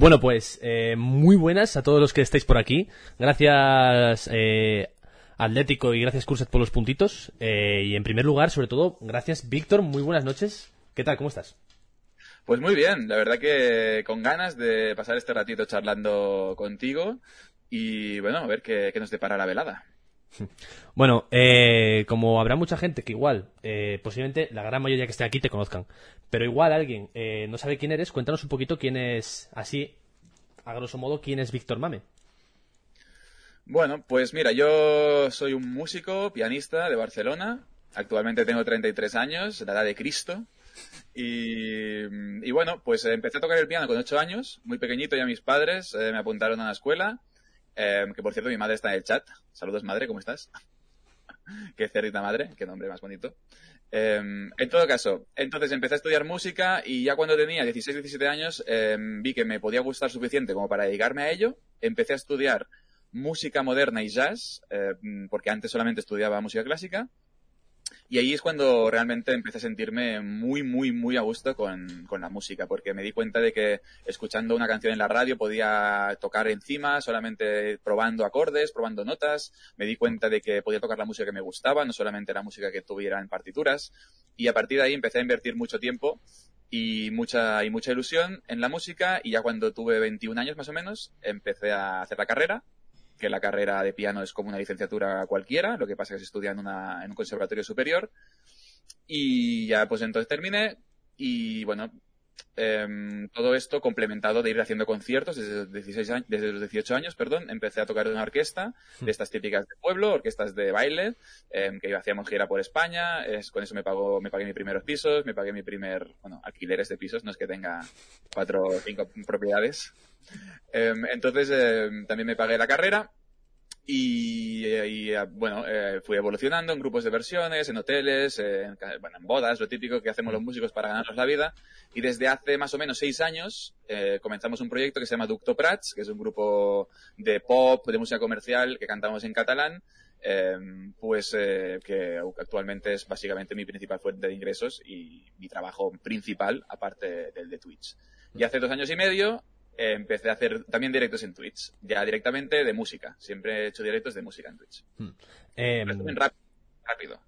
Bueno, pues eh, muy buenas a todos los que estáis por aquí. Gracias eh, Atlético y gracias Curset por los puntitos. Eh, y en primer lugar, sobre todo, gracias Víctor. Muy buenas noches. ¿Qué tal? ¿Cómo estás? Pues muy bien, la verdad que con ganas de pasar este ratito charlando contigo y bueno, a ver qué, qué nos depara la velada. Bueno, eh, como habrá mucha gente que igual, eh, posiblemente la gran mayoría que esté aquí te conozcan, pero igual alguien eh, no sabe quién eres, cuéntanos un poquito quién es, así, a grosso modo, quién es Víctor Mame. Bueno, pues mira, yo soy un músico, pianista de Barcelona. Actualmente tengo 33 años, la edad de Cristo. Y, y bueno, pues empecé a tocar el piano con 8 años, muy pequeñito, ya mis padres me apuntaron a la escuela eh, que por cierto, mi madre está en el chat. Saludos, madre, ¿cómo estás? qué cerdita madre, qué nombre más bonito. Eh, en todo caso, entonces empecé a estudiar música y ya cuando tenía 16, 17 años eh, vi que me podía gustar suficiente como para dedicarme a ello. Empecé a estudiar música moderna y jazz, porque antes solamente estudiaba música clásica. Y ahí es cuando realmente empecé a sentirme muy, muy, muy a gusto con, con, la música, porque me di cuenta de que escuchando una canción en la radio podía tocar encima, solamente probando acordes, probando notas. Me di cuenta de que podía tocar la música que me gustaba, no solamente la música que tuviera en partituras. Y a partir de ahí empecé a invertir mucho tiempo y mucha, y mucha ilusión en la música. Y ya cuando tuve 21 años más o menos, empecé a hacer la carrera que la carrera de piano es como una licenciatura cualquiera, lo que pasa es que se estudia en, una, en un conservatorio superior. Y ya pues entonces terminé y bueno, eh, todo esto complementado de ir haciendo conciertos desde, 16 años, desde los 18 años, perdón, empecé a tocar en una orquesta de estas típicas de pueblo, orquestas de baile, eh, que hacíamos gira por España, es, con eso me pagó, me pagué mis primeros pisos, me pagué mi primer, bueno, alquileres de pisos, no es que tenga cuatro o cinco propiedades. Eh, entonces también me pagué la carrera y, y, bueno, eh, fui evolucionando en grupos de versiones, en hoteles, en, bueno, en bodas, lo típico que hacemos los músicos para ganarnos la vida. Y desde hace más o menos seis años eh, comenzamos un proyecto que se llama Ducto Prats, que es un grupo de pop, de música comercial que cantamos en catalán. Eh, pues eh, que actualmente es básicamente mi principal fuente de ingresos y mi trabajo principal, aparte del de Twitch. Y hace dos años y medio eh, empecé a hacer también directos en Twitch, ya directamente de música. Siempre he hecho directos de música en Twitch. Hmm. Eh, rápido.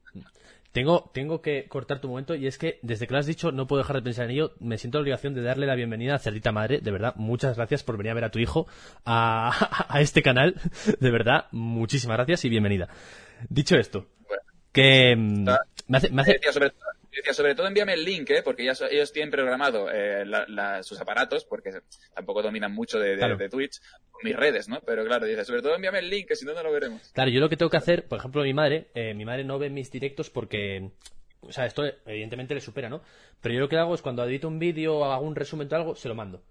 Tengo, tengo que cortar tu momento y es que desde que lo has dicho no puedo dejar de pensar en ello. Me siento la obligación de darle la bienvenida a Cerdita Madre. De verdad, muchas gracias por venir a ver a tu hijo a, a este canal. De verdad, muchísimas gracias y bienvenida. Dicho esto, que mm, me hace, me hace decía, sobre todo envíame el link, ¿eh? porque ya ellos tienen programado eh, sus aparatos, porque tampoco dominan mucho de, de, Twitch, mis redes, ¿no? Pero claro, dice, sobre todo envíame el link, que si no, no lo veremos. Claro, yo lo que tengo que hacer, por ejemplo, mi madre, eh, mi madre no ve mis directos porque o sea, esto evidentemente le supera, ¿no? Pero yo lo que hago es cuando edito un vídeo o hago un resumen de algo, se lo mando.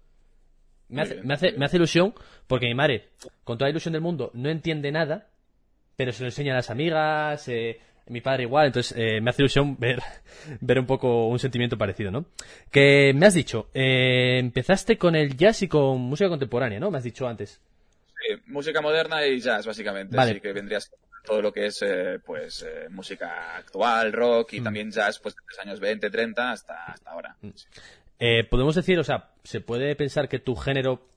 Me hace, me hace, me, hace, ilusión porque mi madre, con toda la ilusión del mundo, no entiende nada, pero se lo enseña a las amigas, eh, mi padre igual, entonces eh, me hace ilusión ver, ver un poco un sentimiento parecido, ¿no? Que me has dicho, eh, empezaste con el jazz y con música contemporánea, ¿no? Me has dicho antes. Sí, música moderna y jazz, básicamente. Vale. Así que vendrías todo lo que es, eh, pues, música actual, rock y mm. también jazz, pues, de los años 20, 30 hasta, hasta ahora. Mm. Podemos decir, o sea, ¿se puede pensar que tu género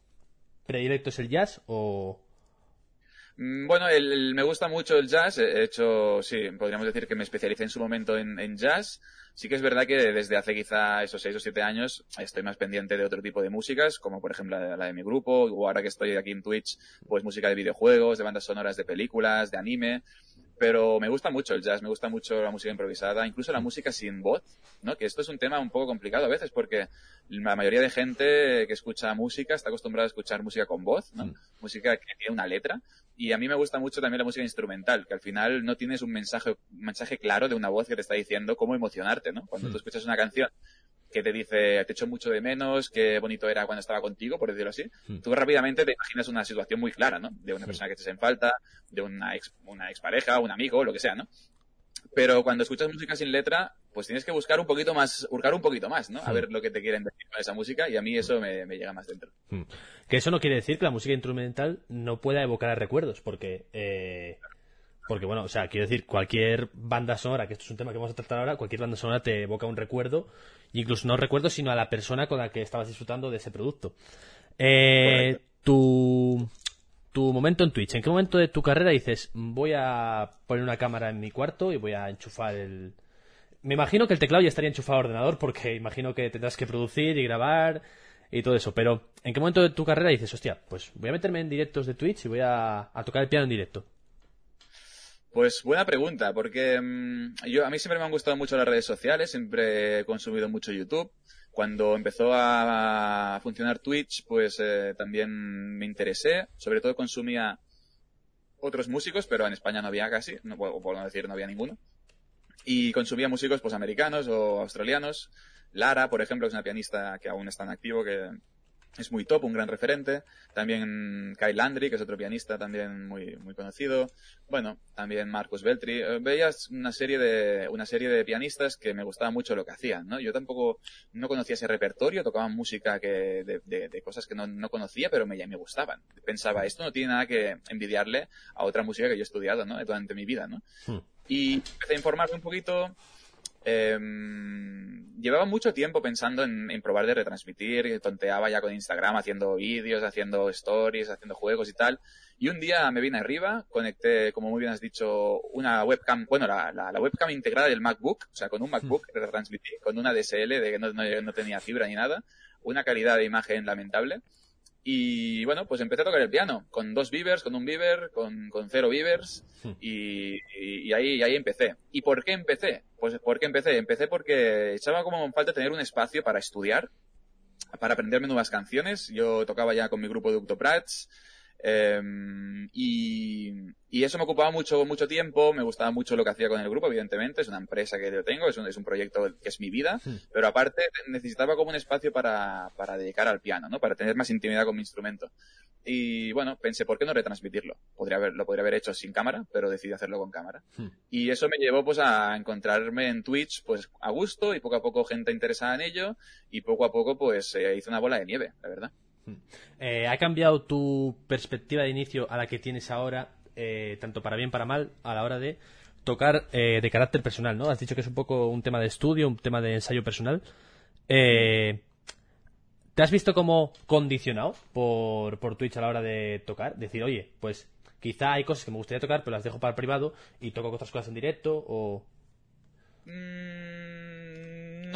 predilecto es el jazz o...? Mm, bueno, el, me gusta mucho el jazz. He hecho, sí, podríamos decir que me especialicé en su momento en, en, jazz. Sí que es verdad que desde hace quizá esos seis o siete años estoy más pendiente de otro tipo de músicas, como por ejemplo la de, la de mi grupo, o ahora que estoy aquí en Twitch, pues música de videojuegos, de bandas sonoras de películas, de anime pero me gusta mucho el jazz, me gusta mucho la música improvisada, incluso la música sin voz, ¿no? Que esto es un tema un poco complicado a veces porque la mayoría de gente que escucha música está acostumbrada a escuchar música con voz, ¿no? Música que tiene una letra. Y a mí me gusta mucho también la música instrumental, que al final no tienes un mensaje, un mensaje claro de una voz que te está diciendo cómo emocionarte, ¿no? Cuando tú escuchas una canción que te dice, te echo mucho de menos, qué bonito era cuando estaba contigo, por decirlo así, hmm. tú rápidamente te imaginas una situación muy clara, ¿no? De una persona que te hace en falta, de una ex, una expareja, un amigo, lo que sea, ¿no? Pero cuando escuchas música sin letra, pues tienes que buscar un poquito más, buscar un poquito más, ¿no? A ver lo que te quieren decir con esa música y a mí eso me, me llega más dentro. Hmm. Que eso no quiere decir que la música instrumental no pueda evocar a recuerdos, porque eh, porque bueno, o sea, quiero decir, cualquier banda sonora, que esto es un tema que vamos a tratar ahora, cualquier banda sonora te evoca un recuerdo, incluso no recuerdo, sino a la persona con la que estabas disfrutando de ese producto. Eh, tu, tu momento en Twitch, ¿en qué momento de tu carrera dices, voy a poner una cámara en mi cuarto y voy a enchufar el... Me imagino que el teclado ya estaría enchufado al ordenador porque imagino que tendrás que producir y grabar y todo eso, pero ¿en qué momento de tu carrera dices, hostia, pues voy a meterme en directos de Twitch y voy a, tocar el piano en directo? Pues buena pregunta, porque mm, yo a mí siempre me han gustado mucho las redes sociales, siempre he consumido mucho YouTube cuando empezó a funcionar Twitch, pues eh, también me interesé. Sobre todo consumía otros músicos, pero en España no había casi, no, no decir no había ninguno. Y consumía músicos pues americanos o australianos. Lara, por ejemplo, es una pianista que aún está en activo, que es muy top, un gran referente. También Kyle Landry, que es otro pianista también muy, muy conocido. Bueno, también Marcus Beltri. Eh, veías una serie de, una serie de pianistas que me gustaba mucho lo que hacían, ¿no? Yo tampoco no conocía ese repertorio, tocaban música que, de, de, cosas que no, no, conocía, pero me, me gustaban. Pensaba, esto no tiene nada que envidiarle a otra música que yo he estudiado, ¿no? Durante mi vida, ¿no? Hmm. Y empecé a informarme un poquito, eh, llevaba mucho tiempo pensando en, probar de retransmitir, tonteaba ya con Instagram haciendo vídeos, haciendo stories, haciendo juegos y tal. Y un día me vine arriba, conecté, como muy bien has dicho, una webcam, bueno, la, la, webcam integrada del MacBook, o sea, con un MacBook hmm. retransmití, con una DSL de que no, no tenía fibra ni nada, una calidad de imagen lamentable. Y bueno, pues empecé a tocar el piano, con dos beavers, con un beaver, con, con cero beavers, hmm. y, y, ahí, ahí empecé. ¿Y por qué empecé? Pues ¿por qué empecé? Empecé porque echaba como falta tener un espacio para estudiar, para aprenderme nuevas canciones. Yo tocaba ya con mi grupo de Octoprats, Em, y, y, eso me ocupaba mucho, mucho tiempo, me gustaba mucho lo que hacía con el grupo, evidentemente, es una empresa que yo tengo, es un, es un proyecto que es mi vida, hmm. pero aparte necesitaba como un espacio para, para dedicar al piano, ¿no? Para tener más intimidad con mi instrumento. Y bueno, pensé, ¿por qué no retransmitirlo? Podría haber, lo podría haber hecho sin cámara, pero decidí hacerlo con cámara. Hmm. Y eso me llevó pues a encontrarme en Twitch pues a gusto y poco a poco gente interesada en ello y poco a poco pues se hizo una bola de nieve, la verdad. Eh, ¿Ha cambiado tu perspectiva de inicio a la que tienes ahora, eh, tanto para bien para mal, a la hora de tocar eh, de carácter personal, ¿no? Has dicho que es un poco un tema de estudio, un tema de ensayo personal. ¿Te has visto como condicionado por, por Twitch a la hora de tocar? Decir, oye, pues quizá hay cosas que me gustaría tocar, pero las dejo para el privado y toco otras cosas en directo o... Mm,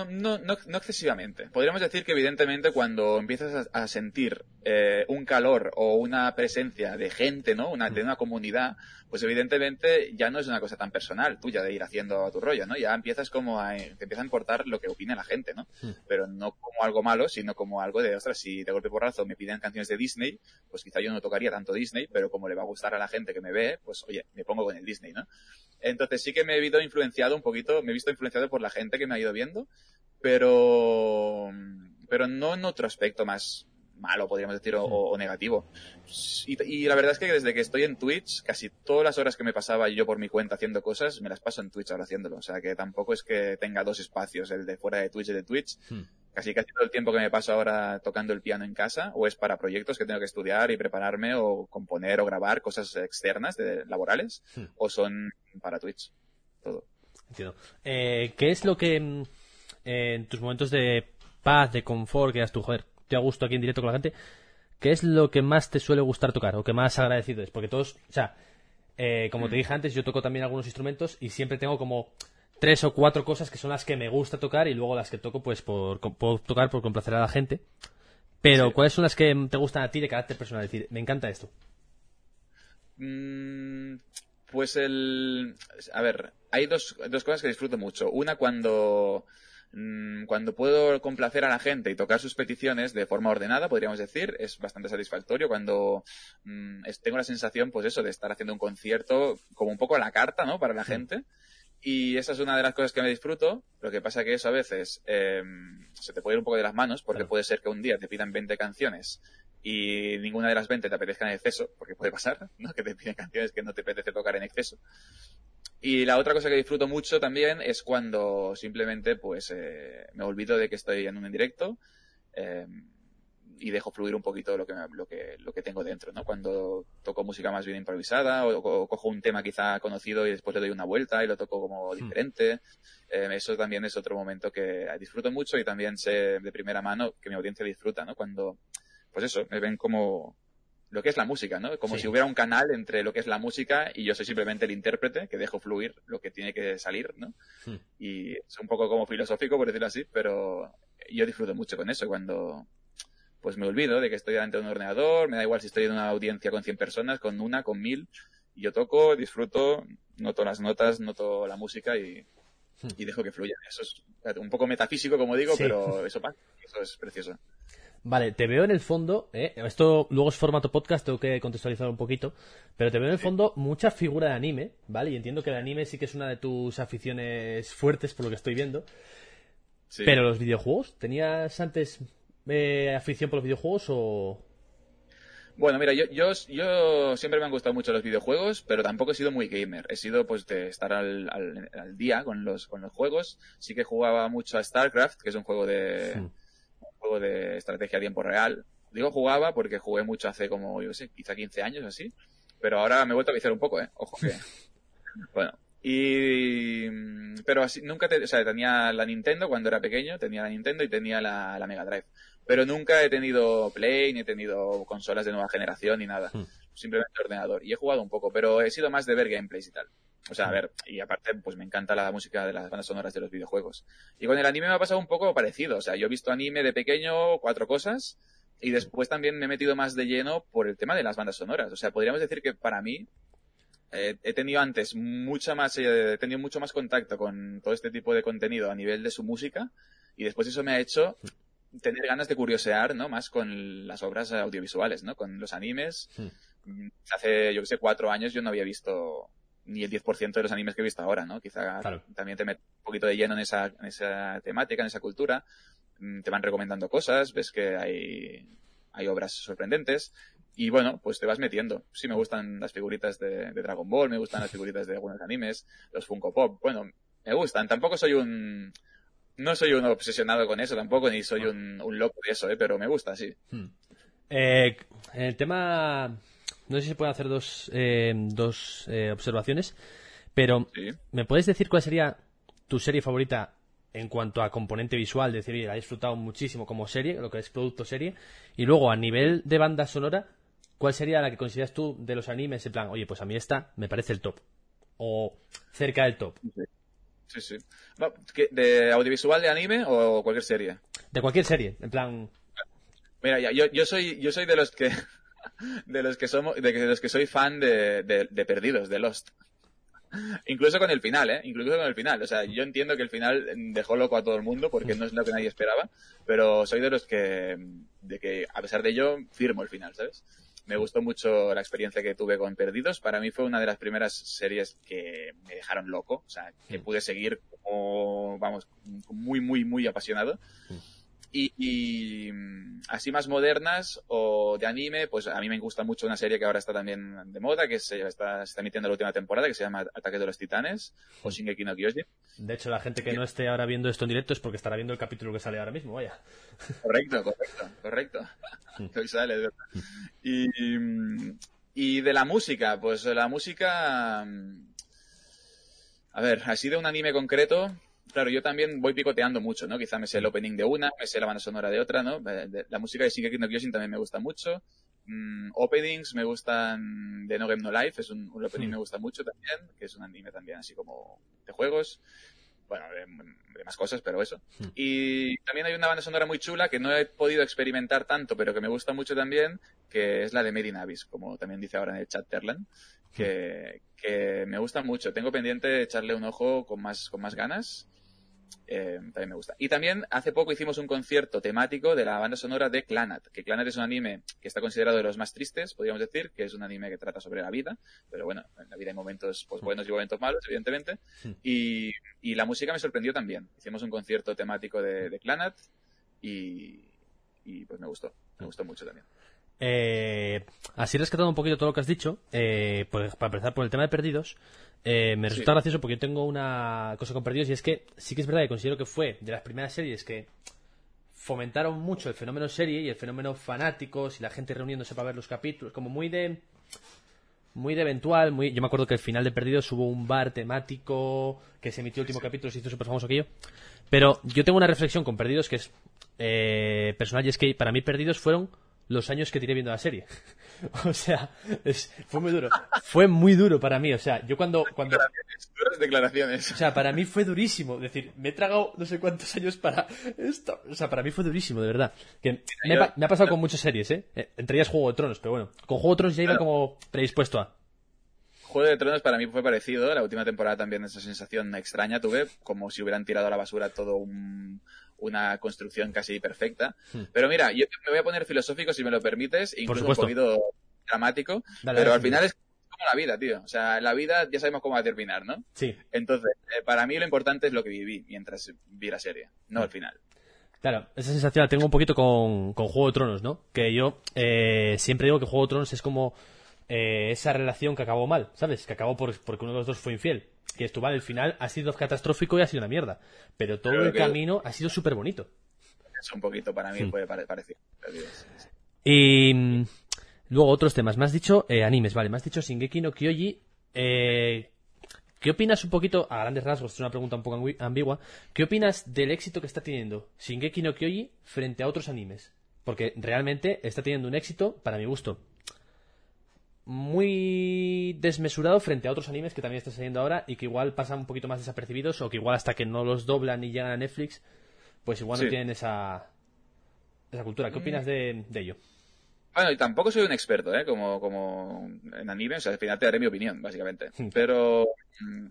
no, no, no, excesivamente. Podríamos decir que evidentemente cuando empiezas a, sentir eh, un calor o una presencia de gente, ¿no? Una, de una comunidad, pues evidentemente ya no es una cosa tan personal tuya de ir haciendo tu rollo, ¿no? Ya empiezas como a, te empieza a importar lo que opina la gente, ¿no? Pero no como algo malo, sino como algo de, ostras, si de golpe por razón me piden canciones de Disney, pues quizá yo no tocaría tanto Disney, pero como le va a gustar a la gente que me ve, pues oye, me pongo con el Disney, ¿no? Entonces sí que me he visto influenciado un poquito, me he visto influenciado por la gente que me ha ido viendo, pero, pero no en otro aspecto más malo, podríamos decir, o, negativo. Y, la verdad es que desde que estoy en Twitch, casi todas las horas que me pasaba yo por mi cuenta haciendo cosas, me las paso en Twitch ahora haciéndolo. O sea que tampoco es que tenga dos espacios, el de fuera de Twitch y el de Twitch. Hmm. Casi casi todo el tiempo que me paso ahora tocando el piano en casa, o es para proyectos que tengo que estudiar y prepararme, o componer o grabar cosas externas, de, laborales, hmm. o son para Twitch. Todo. Entiendo. Eh, ¿Qué es lo que mm, en tus momentos de paz, de confort, que das tú, joder, te ha gusto aquí en directo con la gente, ¿qué es lo que más te suele gustar tocar o que más agradecido es? Porque todos, o sea, eh, como te dije antes, yo toco también algunos instrumentos y siempre tengo como tres o cuatro cosas que son las que me gusta tocar y luego las que toco pues por, puedo tocar por complacer a la gente. Pero ¿cuáles son las que te gustan a ti de carácter personal? Es decir, me encanta esto. Mm, pues el... A ver, hay dos, dos cosas que disfruto mucho. Una cuando Mm, cuando puedo complacer a la gente y tocar sus peticiones de forma ordenada, podríamos decir, es bastante satisfactorio cuando mm, tengo la sensación, pues eso, de estar haciendo un concierto como un poco a la carta, ¿no? Para la gente. Y esa es una de las cosas que me disfruto. Lo que pasa que eso a veces eh, se te puede ir un poco de las manos, porque puede ser que un día te pidan 20 canciones y ninguna de las 20 te apetezca en exceso, porque puede pasar, ¿no? Que te piden canciones que no te apetece tocar en exceso. Y la otra cosa que disfruto mucho también es cuando simplemente pues eh, me olvido de que estoy en un directo eh, y dejo fluir un poquito lo que, lo que, lo que tengo dentro, ¿no? Cuando toco música más bien improvisada o, cojo un tema quizá conocido y después le doy una vuelta y lo toco como hmm. diferente. Eh, eso también es otro momento que disfruto mucho y también sé de primera mano que mi audiencia disfruta, ¿no? Cuando pues eso, me ven como lo que es la música, ¿no? Como si hubiera un canal entre lo que es la música y yo soy simplemente el intérprete que dejo fluir lo que tiene que salir, ¿no? Hmm. Y es un poco como filosófico, por decirlo así, pero yo disfruto mucho con eso cuando pues me olvido de que estoy delante de un ordenador, me da igual si estoy en una audiencia con 100 personas, con una, con mil, y yo toco, disfruto, noto las notas, noto la música y, hmm. y dejo que fluya. Eso es un poco metafísico, como digo, pero eso pasa, eso es precioso. Vale, te veo en el fondo, ¿eh? esto luego es formato podcast, tengo que contextualizar un poquito, pero te veo en el fondo mucha figura de anime, ¿vale? Y entiendo que el anime sí que es una de tus aficiones fuertes, por lo que estoy viendo. Pero los videojuegos, ¿tenías antes eh, afición por los videojuegos o...? Bueno, mira, yo, yo, yo, siempre me han gustado mucho los videojuegos, pero tampoco he sido muy gamer. He sido, pues, de estar al, al, día con los, con los juegos. Sí que jugaba mucho a StarCraft, que es un juego de, un juego de estrategia a tiempo real. Digo jugaba porque jugué mucho hace como, yo sé, quizá 15 años así. Pero ahora me he vuelto a viciar un poco, ¿eh? Ojo que... bueno, y, pero así, nunca te, o sea, tenía la Nintendo cuando era pequeño, tenía la Nintendo y tenía la, la Mega Drive pero nunca he tenido Play, ni he tenido consolas de nueva generación, ni nada. Hmm. Simplemente ordenador. Y he jugado un poco, pero he sido más de ver gameplays y tal. O sea, a hmm. ver, y aparte, pues me encanta la música de las bandas sonoras de los videojuegos. Y con el anime me ha pasado un poco parecido. O sea, yo he visto anime de pequeño, cuatro cosas, y después también me he metido más de lleno por el tema de las bandas sonoras. O sea, podríamos decir que para mí, eh, he tenido antes mucha más, eh, he tenido mucho más contacto con todo este tipo de contenido a nivel de su música, y después eso me ha hecho hmm tener ganas de curiosear, ¿no? Más con las obras audiovisuales, ¿no? Con los animes. Hmm. Hace, yo que sé, cuatro años yo no había visto ni el 10% de los animes que he visto ahora, ¿no? Quizá también te metes un poquito de lleno en esa, en esa temática, en esa cultura. Mm, te van recomendando cosas, ves que hay, hay obras sorprendentes. Y bueno, pues te vas metiendo. Sí me gustan las figuritas de, de Dragon Ball, me gustan las figuritas de algunos animes, los Funko Pop. Bueno, me gustan. Tampoco soy un, no soy un obsesionado con eso tampoco, ni soy un, loco de eso, ¿eh? pero me gusta, sí. Hmm. Eh, el tema, no sé si se pueden hacer dos, eh, dos eh, observaciones, pero ¿me puedes decir cuál sería tu serie favorita en cuanto a componente visual? Es decir, la he disfrutado muchísimo como serie, lo que es producto serie, y luego a nivel de banda sonora, ¿cuál sería la que consideras tú de los animes? En plan, oye, pues a mí esta me parece el top, o cerca del top. Sí, sí. ¿De audiovisual, de anime o cualquier serie? De cualquier serie, en plan. Mira, yo, yo soy, yo soy de los que, de los que somos, de los que soy fan de, de, Perdidos, de Lost. Incluso con el final, ¿eh? Incluso con el final. O sea, yo entiendo que el final dejó loco a todo el mundo porque no es lo que nadie esperaba, pero soy de los que, de que a pesar de ello, firmo el final, ¿sabes? Me gustó mucho la experiencia que tuve con Perdidos. Para mí fue una de las primeras series que me dejaron loco, o sea, que mm. pude seguir como, vamos, muy, muy, muy apasionado. Mm. Y, mm, así más modernas o de anime, pues a mí me gusta mucho una serie que ahora está también de moda, que se está, se está emitiendo la última temporada, que se llama Ataque de los Titanes o Shingeki no Kyojin. De hecho, la gente que no esté ahora viendo esto en directo es porque estará viendo el capítulo que sale ahora mismo, vaya. Correcto, correcto, correcto. Hoy sale, y, y de la música, pues la música... A ver, así de un anime concreto, claro, yo también voy picoteando mucho, ¿no? Quizá me sé el opening de una, me sé la banda sonora de otra, ¿no? la música de Shingeki no Kyojin también me gusta mucho. Mm, openings me gustan de No Game No Life, es un, opening que me gusta mucho también, que es un anime también así como de juegos. Bueno, de, más cosas, pero eso. Y también hay una banda sonora muy chula que no he podido experimentar tanto, pero que me gusta mucho también, que es la de Made in Abyss, como también dice ahora en el chat Terlan, que, que me gusta mucho. Tengo pendiente echarle un ojo con más, con más ganas eh, también me gusta. Y también hace poco hicimos un concierto temático de la banda sonora de Clanat, que Clanat es un anime que está considerado de los más tristes, podríamos decir, que es un anime que trata sobre la vida, pero bueno, en la vida hay momentos pues, buenos y momentos malos, evidentemente. Y, y la música me sorprendió también. Hicimos un concierto temático de, de Clanat y, y pues me gustó, me gustó mucho también. Eh, así rescatando un poquito todo lo que has dicho, eh, pues, para empezar por el tema de perdidos, eh, me resulta gracioso porque yo tengo una cosa con perdidos y es que sí que es verdad que considero que fue de las primeras series que fomentaron mucho el fenómeno serie y el fenómeno fanáticos y la gente reuniéndose para ver los capítulos, como muy de muy de eventual, muy yo me acuerdo que al final de Perdidos hubo un bar temático que se emitió el último capítulo, se hizo súper famoso aquello. Pero yo tengo una reflexión con Perdidos que es eh, personal y es que para mí Perdidos fueron los años que tiré viendo la serie. o sea, fue muy duro. Fue muy duro para mí. O sea, yo cuando. cuando... Declaraciones, declaraciones. O sea, para mí fue durísimo. Es decir, me he tragado no sé cuántos años para esto. O sea, para mí fue durísimo, de verdad. Que me, me ha pasado con muchas series, ¿eh? Entre ellas Juego de Tronos, pero bueno. Con Juego de Tronos ya iba como predispuesto a. Juego de Tronos para mí fue parecido. La última temporada también esa sensación extraña tuve, como si hubieran tirado a la basura todo una construcción casi perfecta. Hmm. Pero mira, yo me voy a poner filosófico si me lo permites, incluso un poquito dramático, pero al final es como la vida, tío. O sea, la vida ya sabemos cómo va a terminar, ¿no? Sí. Entonces, eh, para mí lo importante es lo que viví mientras vi la serie, no al final. Claro, esa sensación la tengo un poquito con, Juego de Tronos, ¿no? Que yo eh, siempre digo que Juego de Tronos es como eh, esa relación que acabó mal, ¿sabes? Que acabó por, porque uno de los dos fue infiel. Que esto, vale, el final ha sido catastrófico y ha sido una mierda. Pero todo el camino ha sido súper bonito. Es un poquito, para mí, puede parecer. Y mm, luego otros temas. Me has dicho eh, animes, vale. Me has dicho Shingeki no Kyoji. Eh, ¿Qué opinas un poquito, a grandes rasgos, es una pregunta un poco ambigua, ¿qué opinas del éxito que está teniendo Shingeki no Kyoji frente a otros animes? Porque realmente está teniendo un éxito, para mi gusto, muy desmesurado frente a otros animes que también están saliendo ahora y que igual pasan un poquito más desapercibidos o que igual hasta que no los doblan y llegan a Netflix, pues igual no tienen esa, esa cultura. ¿Qué mm. opinas de, ello? Bueno, y tampoco soy un experto, ¿eh? Como, como en anime, o sea, al final te daré mi opinión, básicamente. Pero mm,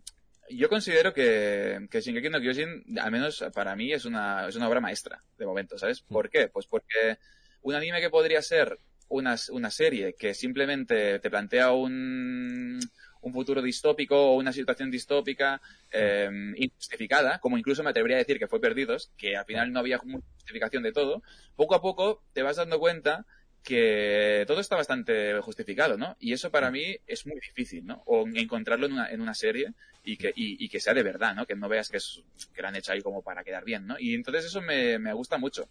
yo considero que, que Shingeki no Kyojin, al menos para mí, es una, es una obra maestra, de momento, ¿sabes? Mm. ¿Por qué? Pues porque un anime que podría ser una, una serie que simplemente te plantea un, un futuro distópico o una situación distópica eh, injustificada, como incluso me atrevería a decir que fue Perdidos, que al final no había justificación de todo, poco a poco te vas dando cuenta que todo está bastante justificado, ¿no? Y eso para mí es muy difícil, ¿no? O encontrarlo en una, en una serie y que, y, que sea de verdad, ¿no? Que no veas que, es, que lo han hecho ahí como para quedar bien, ¿no? Y entonces eso me, me gusta mucho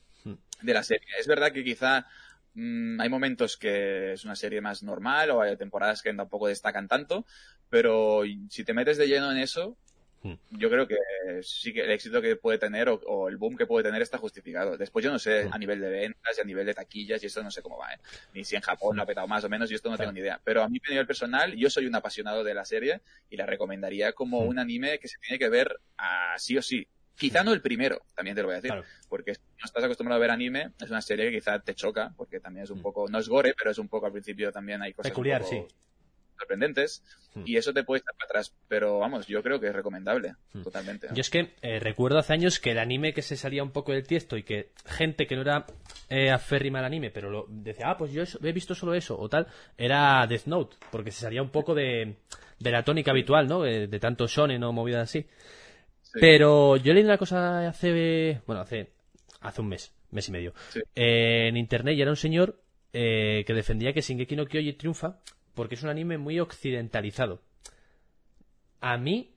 de la serie. Es verdad que quizá Mm, hay momentos que es una serie más normal o hay temporadas que tampoco destacan tanto, pero si te metes de lleno en eso, hmm. yo creo que sí que el éxito que puede tener o, el boom que puede tener está justificado. Después yo no sé hmm. a nivel de ventas y a nivel de taquillas y esto no sé cómo va, ¿eh? ni si en Japón lo ha petado más o menos y esto no tengo ni idea. Pero a mí a nivel personal yo soy un apasionado de la serie y la recomendaría como hmm. un anime que se tiene que ver a sí o sí. Quizá no el primero, también te lo voy a decir, porque si no estás acostumbrado a ver anime, es una serie que quizá te choca, porque también es un mm. poco, no es gore, pero es un poco al principio también hay cosas Peculiar, sí. sorprendentes, mm. y eso te puede estar para atrás, pero vamos, yo creo que es recomendable, mm. totalmente. Yo es que eh, recuerdo hace años que el anime que se salía un poco del tiesto y que gente que no era eh, aférrima al anime, pero lo, decía, ah, pues yo he visto solo eso, o tal, era Death Note, porque se salía un poco de, de la tónica habitual, ¿no? De, de tanto shonen o movidas así. Pero yo leí una cosa hace, bueno, hace, hace un mes, mes y medio, en internet y era un señor eh, que defendía que Shingeki no Kyoji triunfa porque es un anime muy occidentalizado. A mí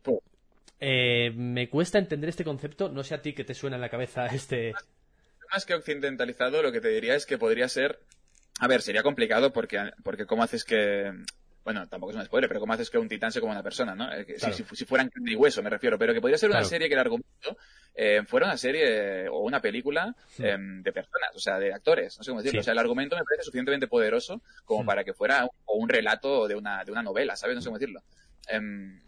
eh, me cuesta entender este concepto, no sé a ti que te suena en la cabeza este... Más que occidentalizado, lo que te diría es que podría ser... A ver, sería complicado porque, porque ¿cómo haces que bueno, tampoco es un spoiler, pero ¿cómo haces que un titán sea como una persona, no? Si, si, fueran carne y hueso, me refiero, pero que podría ser una serie que el argumento eh, fuera una serie o una película em, de personas, o sea, de actores, no sé cómo decirlo. O sea, el argumento me parece suficientemente poderoso como para que fuera un, o un relato de una, de una novela, ¿sabes? No sé cómo decirlo. Em,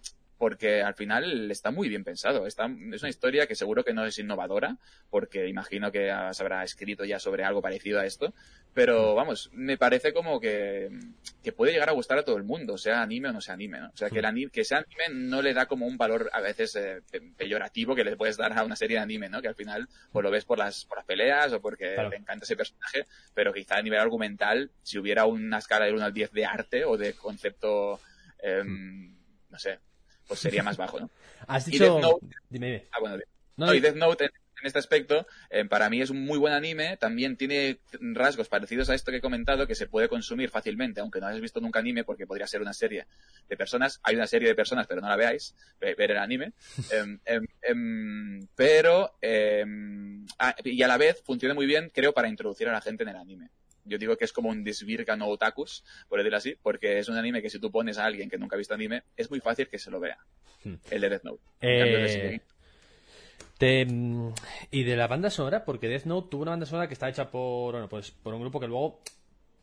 porque al final está muy bien pensado. Está, es una historia que seguro que no es innovadora, porque imagino que se habrá escrito ya sobre algo parecido a esto, pero vamos, me parece como que, que puede llegar a gustar a todo el mundo, sea anime o no sea anime, ¿no? O sea, que, el anime, que sea anime no le da como un valor a veces eh, peyorativo que le puedes dar a una serie de anime, ¿no? Que al final pues lo ves por las, por las peleas o porque te encanta ese personaje, pero quizá a nivel argumental, si hubiera una escala de 1 al 10 de arte o de concepto, em, no sé, pues sería más bajo, ¿no? Has dicho... Dime, Ah, bueno, No, y Death Note en, este aspecto, eh, para mí es un muy buen anime, también tiene rasgos parecidos a esto que he comentado, que se puede consumir fácilmente, aunque no hayas visto nunca anime, porque podría ser una serie de personas, hay una serie de personas, pero no la veáis, ver el anime, em, em, em, pero, ah, y a la vez funciona muy bien, creo, para introducir a la gente en el anime yo digo que es como un desvirga no otakus, por decirlo así, porque es un anime que si tú pones a alguien que nunca ha visto anime, es muy fácil que se lo vea. Hmm. El de Death Note. Eh, y de la banda sonora, porque Death Note tuvo una banda sonora que está hecha por, bueno, pues, por un grupo que luego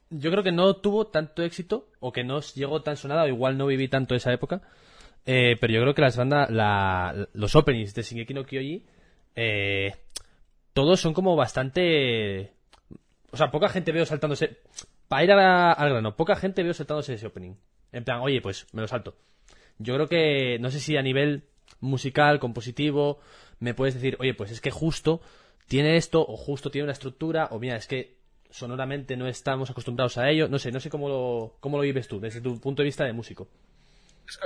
yo creo que no tuvo tanto éxito o que no llegó tan sonada, o igual no viví tanto esa época. Eh, pero yo creo que las bandas, la, los openings de Shingeki no Kyoji, eh, todos son como bastante. O sea, poca gente veo saltándose. Para ir al grano, poca gente veo saltándose ese opening. En plan, oye, pues me lo salto. Yo creo que, no sé si a nivel musical, compositivo, me puedes decir, oye, pues es que justo tiene esto, o justo tiene una estructura, o mira, es que sonoramente no estamos acostumbrados a ello. No sé, no sé cómo lo, cómo lo vives tú, desde tu punto de vista de músico.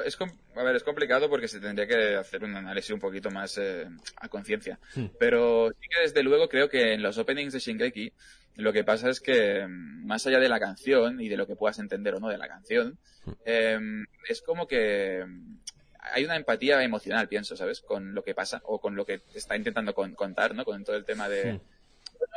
Es, a ver, es complicado porque se tendría que hacer un análisis un poquito más eh, a conciencia. Pero sí que desde luego creo que en los openings de Shingeki lo que pasa es que mm, más allá de la canción y de lo que puedas entender o no de la canción, em, es como que mm, hay una empatía emocional, pienso, ¿sabes? Con lo que pasa o con lo que está intentando contar, ¿no? Con todo el tema de...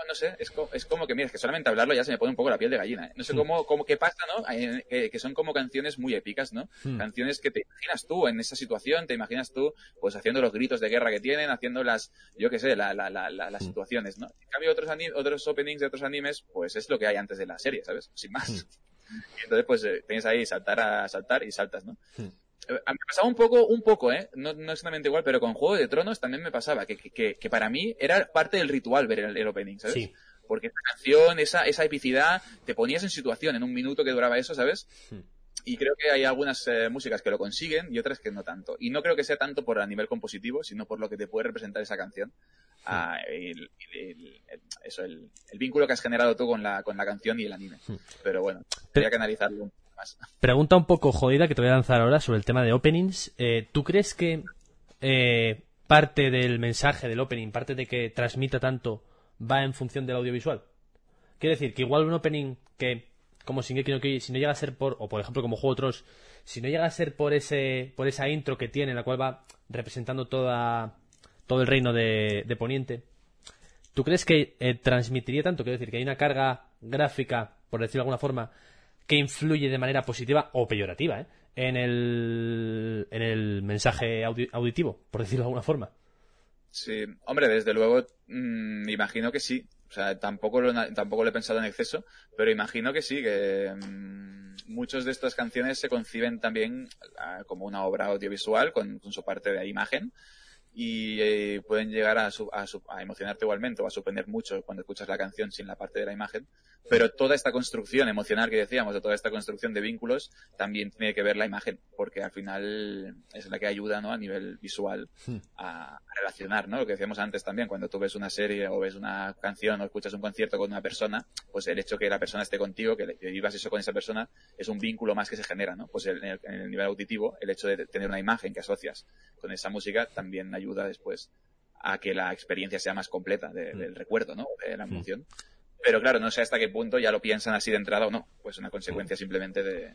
no, sé, es, es, como que, mira, es que solamente hablarlo ya se me pone un poco la piel de gallina. ¿eh? No sé hmm. cómo, cómo, qué pasa, ¿no? que son como canciones muy épicas, ¿no? Hmm. Canciones que te imaginas tú en esa situación, te imaginas tú, pues, haciendo los gritos de guerra que tienen, haciendo las, yo qué sé, la, la, la, las hmm. situaciones, ¿no? En cambio, otros, otros openings de otros animes, pues, es lo que hay antes de la serie, ¿sabes? Sin más. entonces, pues, eh, tienes ahí saltar a saltar y saltas, ¿no? Me pasaba un poco, un poco, ¿eh? No, no exactamente igual, pero con Juego de Tronos también me pasaba, que, que, que para mí era parte del ritual ver el, opening, ¿sabes? Sí. Porque esa canción, esa, esa epicidad, te ponías en situación en un minuto que duraba eso, ¿sabes? Hmm. Y creo que hay algunas eh, músicas que lo consiguen y otras que no tanto. Y no creo que sea tanto por a nivel compositivo, sino por lo que te puede representar esa canción. Hmm. Ah, el, eso, el, vínculo que has generado tú con la, con la canción y el anime. Hmm. Pero bueno, tendría que analizarlo Pregunta un poco jodida que te voy a lanzar ahora sobre el tema de openings. Eh, ¿Tú crees que eh, parte del mensaje del opening, parte de que transmita tanto, va en función del audiovisual? Quiere decir que igual un opening que, como Shingeki no si no llega a ser por, o por ejemplo como Juego otros, si no llega a ser por ese, por esa intro que tiene, en la cual va representando toda, todo el reino de, Poniente, ¿tú crees que eh, transmitiría tanto? Quiero decir que hay una carga gráfica, por decirlo de alguna forma, que influye de manera positiva o peyorativa ¿eh? en, el, en el mensaje auditivo, por decirlo de alguna forma. Sí, hombre, desde luego, mm, imagino que sí. O sea, tampoco lo, tampoco lo he pensado en exceso, pero imagino que sí, que mm, muchas de estas canciones se conciben también ah, como una obra audiovisual con su parte de imagen y eh, pueden llegar a, a, emocionarte igualmente o a sorprender mucho cuando escuchas la canción sin la parte de la imagen. Pero toda esta construcción emocional que decíamos, de toda esta construcción de vínculos, también tiene que ver la imagen, porque al final es la que ayuda ¿no? a nivel visual hmm. a, relacionar, ¿no? Lo que decíamos antes también, cuando tú ves una serie o ves una canción o escuchas un concierto con una persona, pues el hecho que la persona esté contigo, que, vivas eso con esa persona, es un vínculo más que se genera, ¿no? Pues en el, en el nivel auditivo, el hecho de tener una imagen que asocias con esa música también ayuda ayuda después a que la experiencia sea más completa mm. del recuerdo, ¿no? De la mm. emoción. Pero claro, no sé hasta qué punto ya lo piensan así de entrada o no. Pues una consecuencia mm. simplemente de,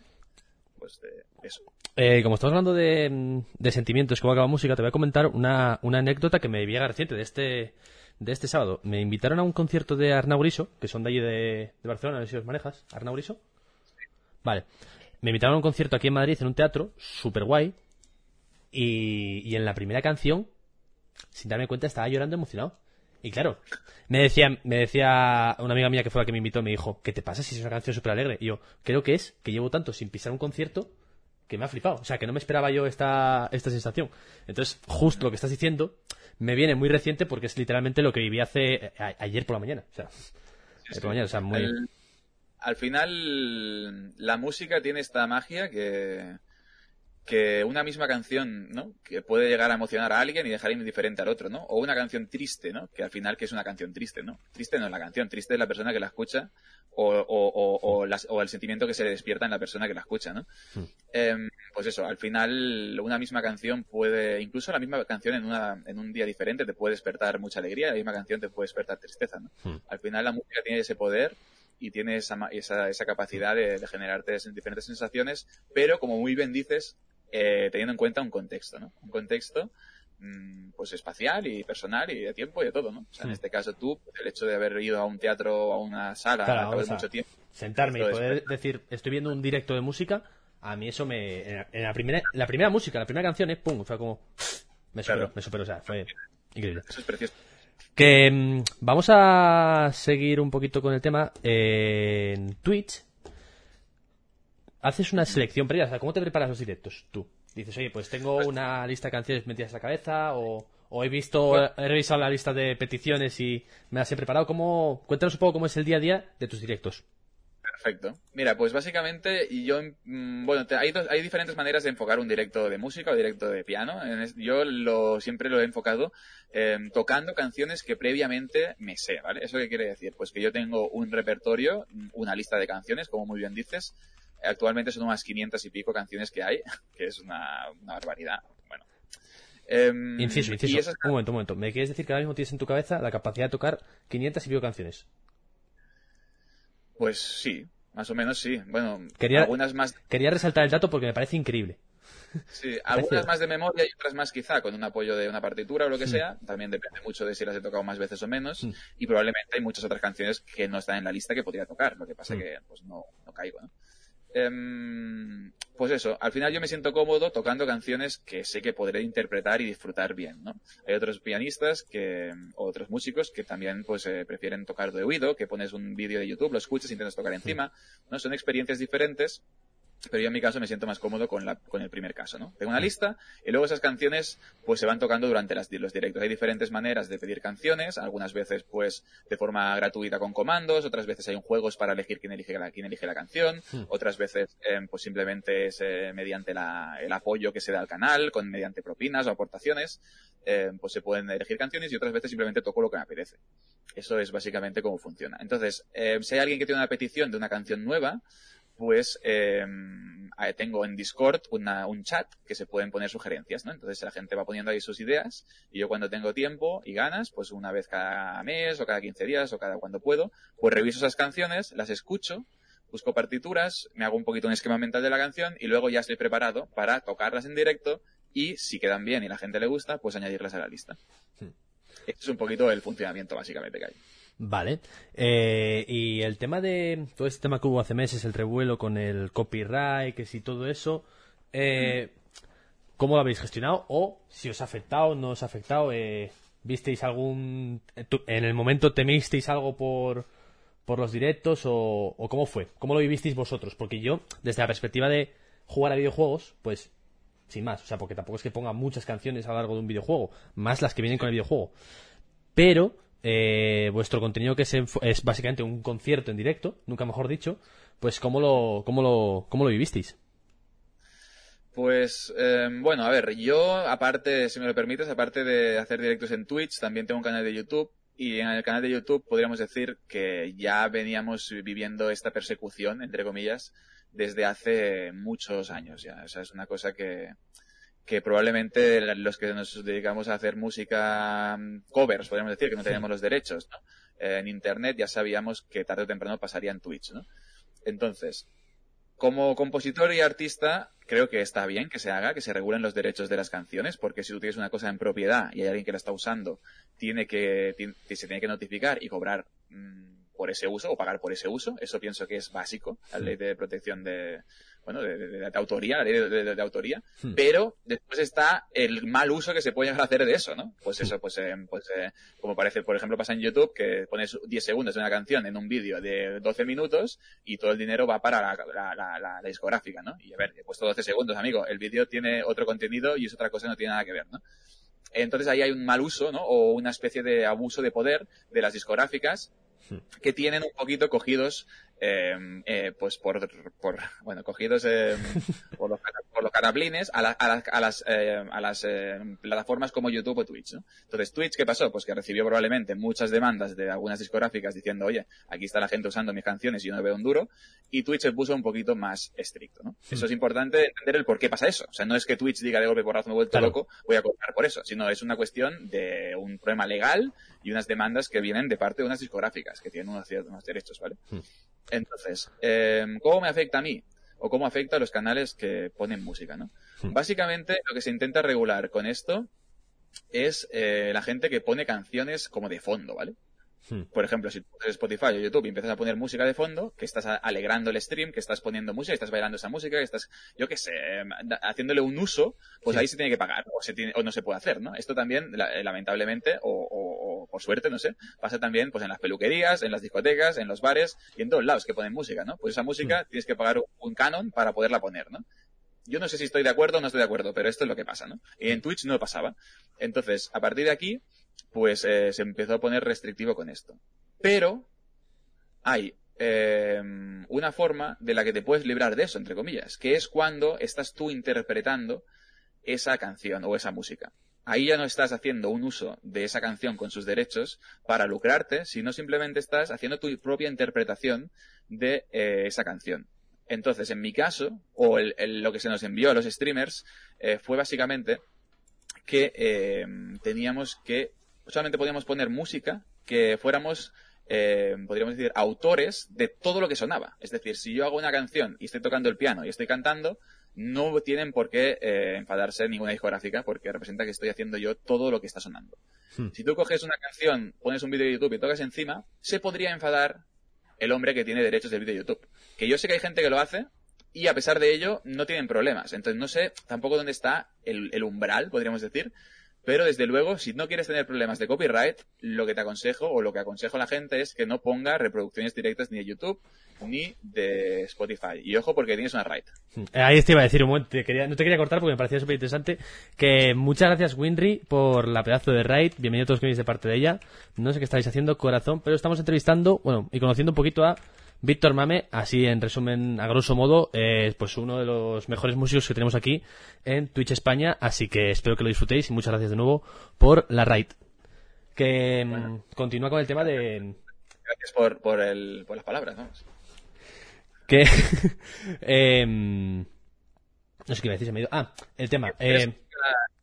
pues de eso. Eh, como estamos hablando de, de sentimientos, como acaba música, te voy a comentar una, una anécdota que me llega reciente de este, de este sábado. Me invitaron a un concierto de Arnau Griso, que son de allí de, de Barcelona, a ver si os manejas. ¿Arnau Griso? Vale. Me invitaron a un concierto aquí en Madrid, en un teatro, súper guay. Y, y en la primera canción sin darme cuenta, estaba llorando emocionado. Y claro, me decía, me decía una amiga mía que fue la que me invitó, me dijo, ¿qué te pasa si es una canción súper alegre? Y yo, creo que es que llevo tanto sin pisar un concierto que me ha flipado. O sea, que no me esperaba yo esta, esta sensación. Entonces, justo lo que estás diciendo me viene muy reciente porque es literalmente lo que viví hace ayer por la mañana. O sea, por la mañana, o sea, muy... al final, la música tiene esta magia que que una misma canción, ¿no? Que puede llegar a emocionar a alguien y dejar indiferente al otro, ¿no? O una canción triste, ¿no? Que al final que es una canción triste, ¿no? Triste no es la canción, triste es la persona que la escucha o, o, o, o el sentimiento que se le despierta en la persona que la escucha, ¿no? Hmm. Em, pues eso, al final una misma canción puede, incluso la misma canción en, una, en un día diferente te puede despertar mucha alegría, la misma canción te puede despertar tristeza, ¿no? Hmm. Al final la música tiene ese poder y tiene esa, esa, esa capacidad de, de generarte diferentes sensaciones, pero como muy bien dices, eh, teniendo en cuenta un contexto, ¿no? Un contexto mm, pues espacial y personal y de tiempo y de todo, ¿no? O sea, en este caso tú, el hecho de haber ido a un teatro o a una sala a través de mucho tiempo. Sentarme y poder decir, estoy viendo un directo de música, a mí eso me... En la primera, la primera música, la primera canción es pum, fue como... Me superó, me superó, o sea, fue increíble. Eso es precioso. Que mm, vamos a seguir un poquito con el tema. en Twitch haces una selección previa. O sea, ¿cómo te preparas los directos tú? Dices, oye, pues tengo Pues una lista de canciones metidas en la cabeza o, o he visto, he revisado la lista de peticiones y me las he preparado. ¿Cómo, cuéntanos un poco cómo es el día a día de tus directos. Perfecto. Mira, pues básicamente yo, mm, bueno, te- hay, dos- hay diferentes maneras de enfocar un directo de música o directo de piano. Yo lo, siempre lo he enfocado eh, tocando canciones que previamente me sé, ¿vale? ¿Eso qué quiere decir? Pues que yo tengo un repertorio, mm, una lista de canciones, como muy bien dices. Actualmente son unas 500 y pico canciones que hay, que es una, una barbaridad. Bueno. Em, Inciso, inciso. esas Un momento, un momento. ¿Me quieres decir que ahora mismo tienes en tu cabeza la capacidad de tocar 500 y pico canciones? Pues sí, más o menos sí. Bueno, Quería- algunas más Quería resaltar el dato porque me parece increíble. Sí, algunas más de memoria y otras más quizá con un apoyo de una partitura o lo que sea. También depende mucho de si las he tocado más veces o menos. Mm. Y probablemente hay muchas otras canciones que no están en la lista que podría tocar. Lo que pasa Mm. que pues no, no caigo, ¿no? Em, pues eso, al final yo me siento cómodo tocando canciones que sé que podré interpretar y disfrutar bien, ¿no? Hay otros pianistas que, o otros músicos que también pues eh, prefieren tocar de oído, que pones un vídeo de YouTube, lo escuchas y intentas tocar encima, ¿no? Son experiencias diferentes pero yo en mi caso me siento más cómodo con, la, con el primer caso, ¿no? Tengo una lista y luego esas canciones pues se van tocando durante las, los directos. Hay diferentes maneras de pedir canciones, algunas veces pues de forma gratuita con comandos, otras veces hay juegos para elegir quién elige la, quién elige la canción, Hmm. otras veces eh, pues simplemente es eh, mediante la, el apoyo que se da al canal, con mediante propinas o aportaciones, eh, pues se pueden elegir canciones y otras veces simplemente toco lo que me apetece. Eso es básicamente cómo funciona. Entonces, eh, si hay alguien que tiene una petición de una canción nueva, pues eh, tengo en Discord una- un chat que se pueden poner sugerencias, ¿no? Entonces la gente va poniendo ahí sus ideas y yo cuando tengo tiempo y ganas, pues una vez cada mes o cada 15 días o cada cuando puedo, pues reviso esas canciones, las escucho, busco partituras, me hago un poquito un esquema mental de la canción y luego ya estoy preparado para tocarlas en directo y si quedan bien y la gente le gusta, pues añadirlas a la lista. Hmm. Este es un poquito el funcionamiento básicamente que hay. Vale. Eh, y el tema de todo este tema que hubo hace meses, el revuelo con el copyright, que si todo eso, eh, ¿cómo lo habéis gestionado? O si os ha afectado, no os ha afectado, eh, ¿visteis algún... tú- en el momento temisteis algo por, por los directos o, o cómo fue? ¿Cómo lo vivisteis vosotros? Porque yo, desde la perspectiva de jugar a videojuegos, pues sin más, o sea, porque tampoco es que ponga muchas canciones a lo largo de un videojuego, más las que vienen con el videojuego. Pero eh, vuestro contenido que es, es básicamente un concierto en directo, nunca mejor dicho, pues cómo lo, cómo lo, cómo lo vivisteis. Pues eh, bueno, a ver, yo aparte, si me lo permites, aparte de hacer directos en Twitch, también tengo un canal de YouTube y en el canal de YouTube podríamos decir que ya veníamos viviendo esta persecución, entre comillas, desde hace muchos años ya. O sea, es una cosa que, que probablemente los que nos dedicamos a hacer música mm, covers, podríamos decir, que no tenemos los derechos, ¿no? Eh, en Internet ya sabíamos que tarde o temprano pasaría en Twitch, ¿no? Entonces, como compositor y artista, creo que está bien que se haga, que se regulen los derechos de las canciones, porque si tú tienes una cosa en propiedad y hay alguien que la está usando, tiene que, se tiene que notificar y cobrar mm, por ese uso o pagar por ese uso. Eso pienso que es básico, la ley de protección de, bueno, de, de- autoría, la ley de, autoría. Hmm. Pero después está el mal uso que se puede llegar a hacer de eso, ¿no? Pues eso, pues, eh, pues eh, como parece, por ejemplo, pasa en YouTube, que pones 10 segundos de una canción en un vídeo de 12 minutos y todo el dinero va para la, la- la- la- la discográfica, ¿no? Y a ver, he puesto 12 segundos, amigo, el vídeo tiene otro contenido y es otra cosa, no tiene nada que ver, ¿no? Entonces ahí hay un mal uso, ¿no? O una especie de abuso de poder de las discográficas. Que tienen un poquito cogidos, eh, eh, pues por, por, bueno, cogidos eh, por, los, por los canablines a, la- a las, a las, eh, a las eh, plataformas como YouTube o Twitch, ¿no? Entonces, Twitch, ¿qué pasó? Pues que recibió probablemente muchas demandas de algunas discográficas diciendo, oye, aquí está la gente usando mis canciones y yo no veo un duro, y Twitch se puso un poquito más estricto, ¿no? Eso es importante entender el por qué pasa eso. O sea, no es que Twitch diga de golpe por razón me he vuelto Claro. loco, voy a cobrar por eso, sino es una cuestión de un problema legal y unas demandas que vienen de parte de unas discográficas que tienen unos ciertos unos derechos, ¿vale? Hmm. Entonces, eh, ¿cómo me afecta a mí? O cómo afecta a los canales que ponen música, ¿no? Hmm. Básicamente, lo que se intenta regular con esto es eh, la gente que pone canciones como de fondo, ¿vale? Hmm. Por ejemplo, si tú en Spotify o YouTube y empiezas a poner música de fondo, que estás alegrando el stream, que estás poniendo música, que estás bailando esa música, que estás, yo qué sé, da- haciéndole un uso, pues Sí. ahí se tiene que pagar, o, se tiene, o no se puede hacer, ¿no? Esto también, eh, lamentablemente, o- o por suerte, no sé, pasa también pues en las peluquerías, en las discotecas, en los bares y en todos lados que ponen música, ¿no? Pues esa música mm. tienes que pagar un canon para poderla poner, ¿no? Yo no sé si estoy de acuerdo o no estoy de acuerdo, pero esto es lo que pasa, ¿no? Y en Twitch no pasaba. Entonces, a partir de aquí, pues eh, se empezó a poner restrictivo con esto. Pero hay eh, una forma de la que te puedes librar de eso, entre comillas, que es cuando estás tú interpretando esa canción o esa música. Ahí ya no estás haciendo un uso de esa canción con sus derechos para lucrarte, sino simplemente estás haciendo tu propia interpretación de eh, esa canción. Entonces, en mi caso, o lo que se nos envió a los streamers, eh, fue básicamente que eh, teníamos que, solamente podíamos poner música que fuéramos, podríamos decir, autores de todo lo que sonaba. Es decir, si yo hago una canción y estoy tocando el piano y estoy cantando, no tienen por qué enfadarse ninguna discográfica porque representa que estoy haciendo yo todo lo que está sonando. Hmm. Si tú coges una canción, pones un vídeo de YouTube y tocas encima, se podría enfadar el hombre que tiene derechos del vídeo de YouTube. Que yo sé que hay gente que lo hace y a pesar de ello no tienen problemas. Entonces no sé tampoco dónde está el, umbral, podríamos decir. Pero desde luego, si no quieres tener problemas de copyright, lo que te aconsejo o lo que aconsejo a la gente es que no ponga reproducciones directas ni de YouTube ni de Spotify. Y ojo porque tienes una RAID. Eh, ahí te iba a decir un momento, no te quería cortar porque me parecía súper interesante. Que muchas gracias Winry por la pedazo de RAID. Bienvenido a todos que de parte de ella. No sé qué estáis haciendo, corazón, pero estamos entrevistando, bueno, y conociendo un poquito a Víctor Mame, así en resumen, a grosso modo, es pues uno de los mejores músicos que tenemos aquí en Twitch España, así que espero que lo disfrutéis y muchas gracias de nuevo por la raid. Que mm, continúa con el tema de... Gracias por, por, el, por las palabras, vamos. Que... Em, no sé qué iba a decir, se me ha ido. Ah, el tema. Eh...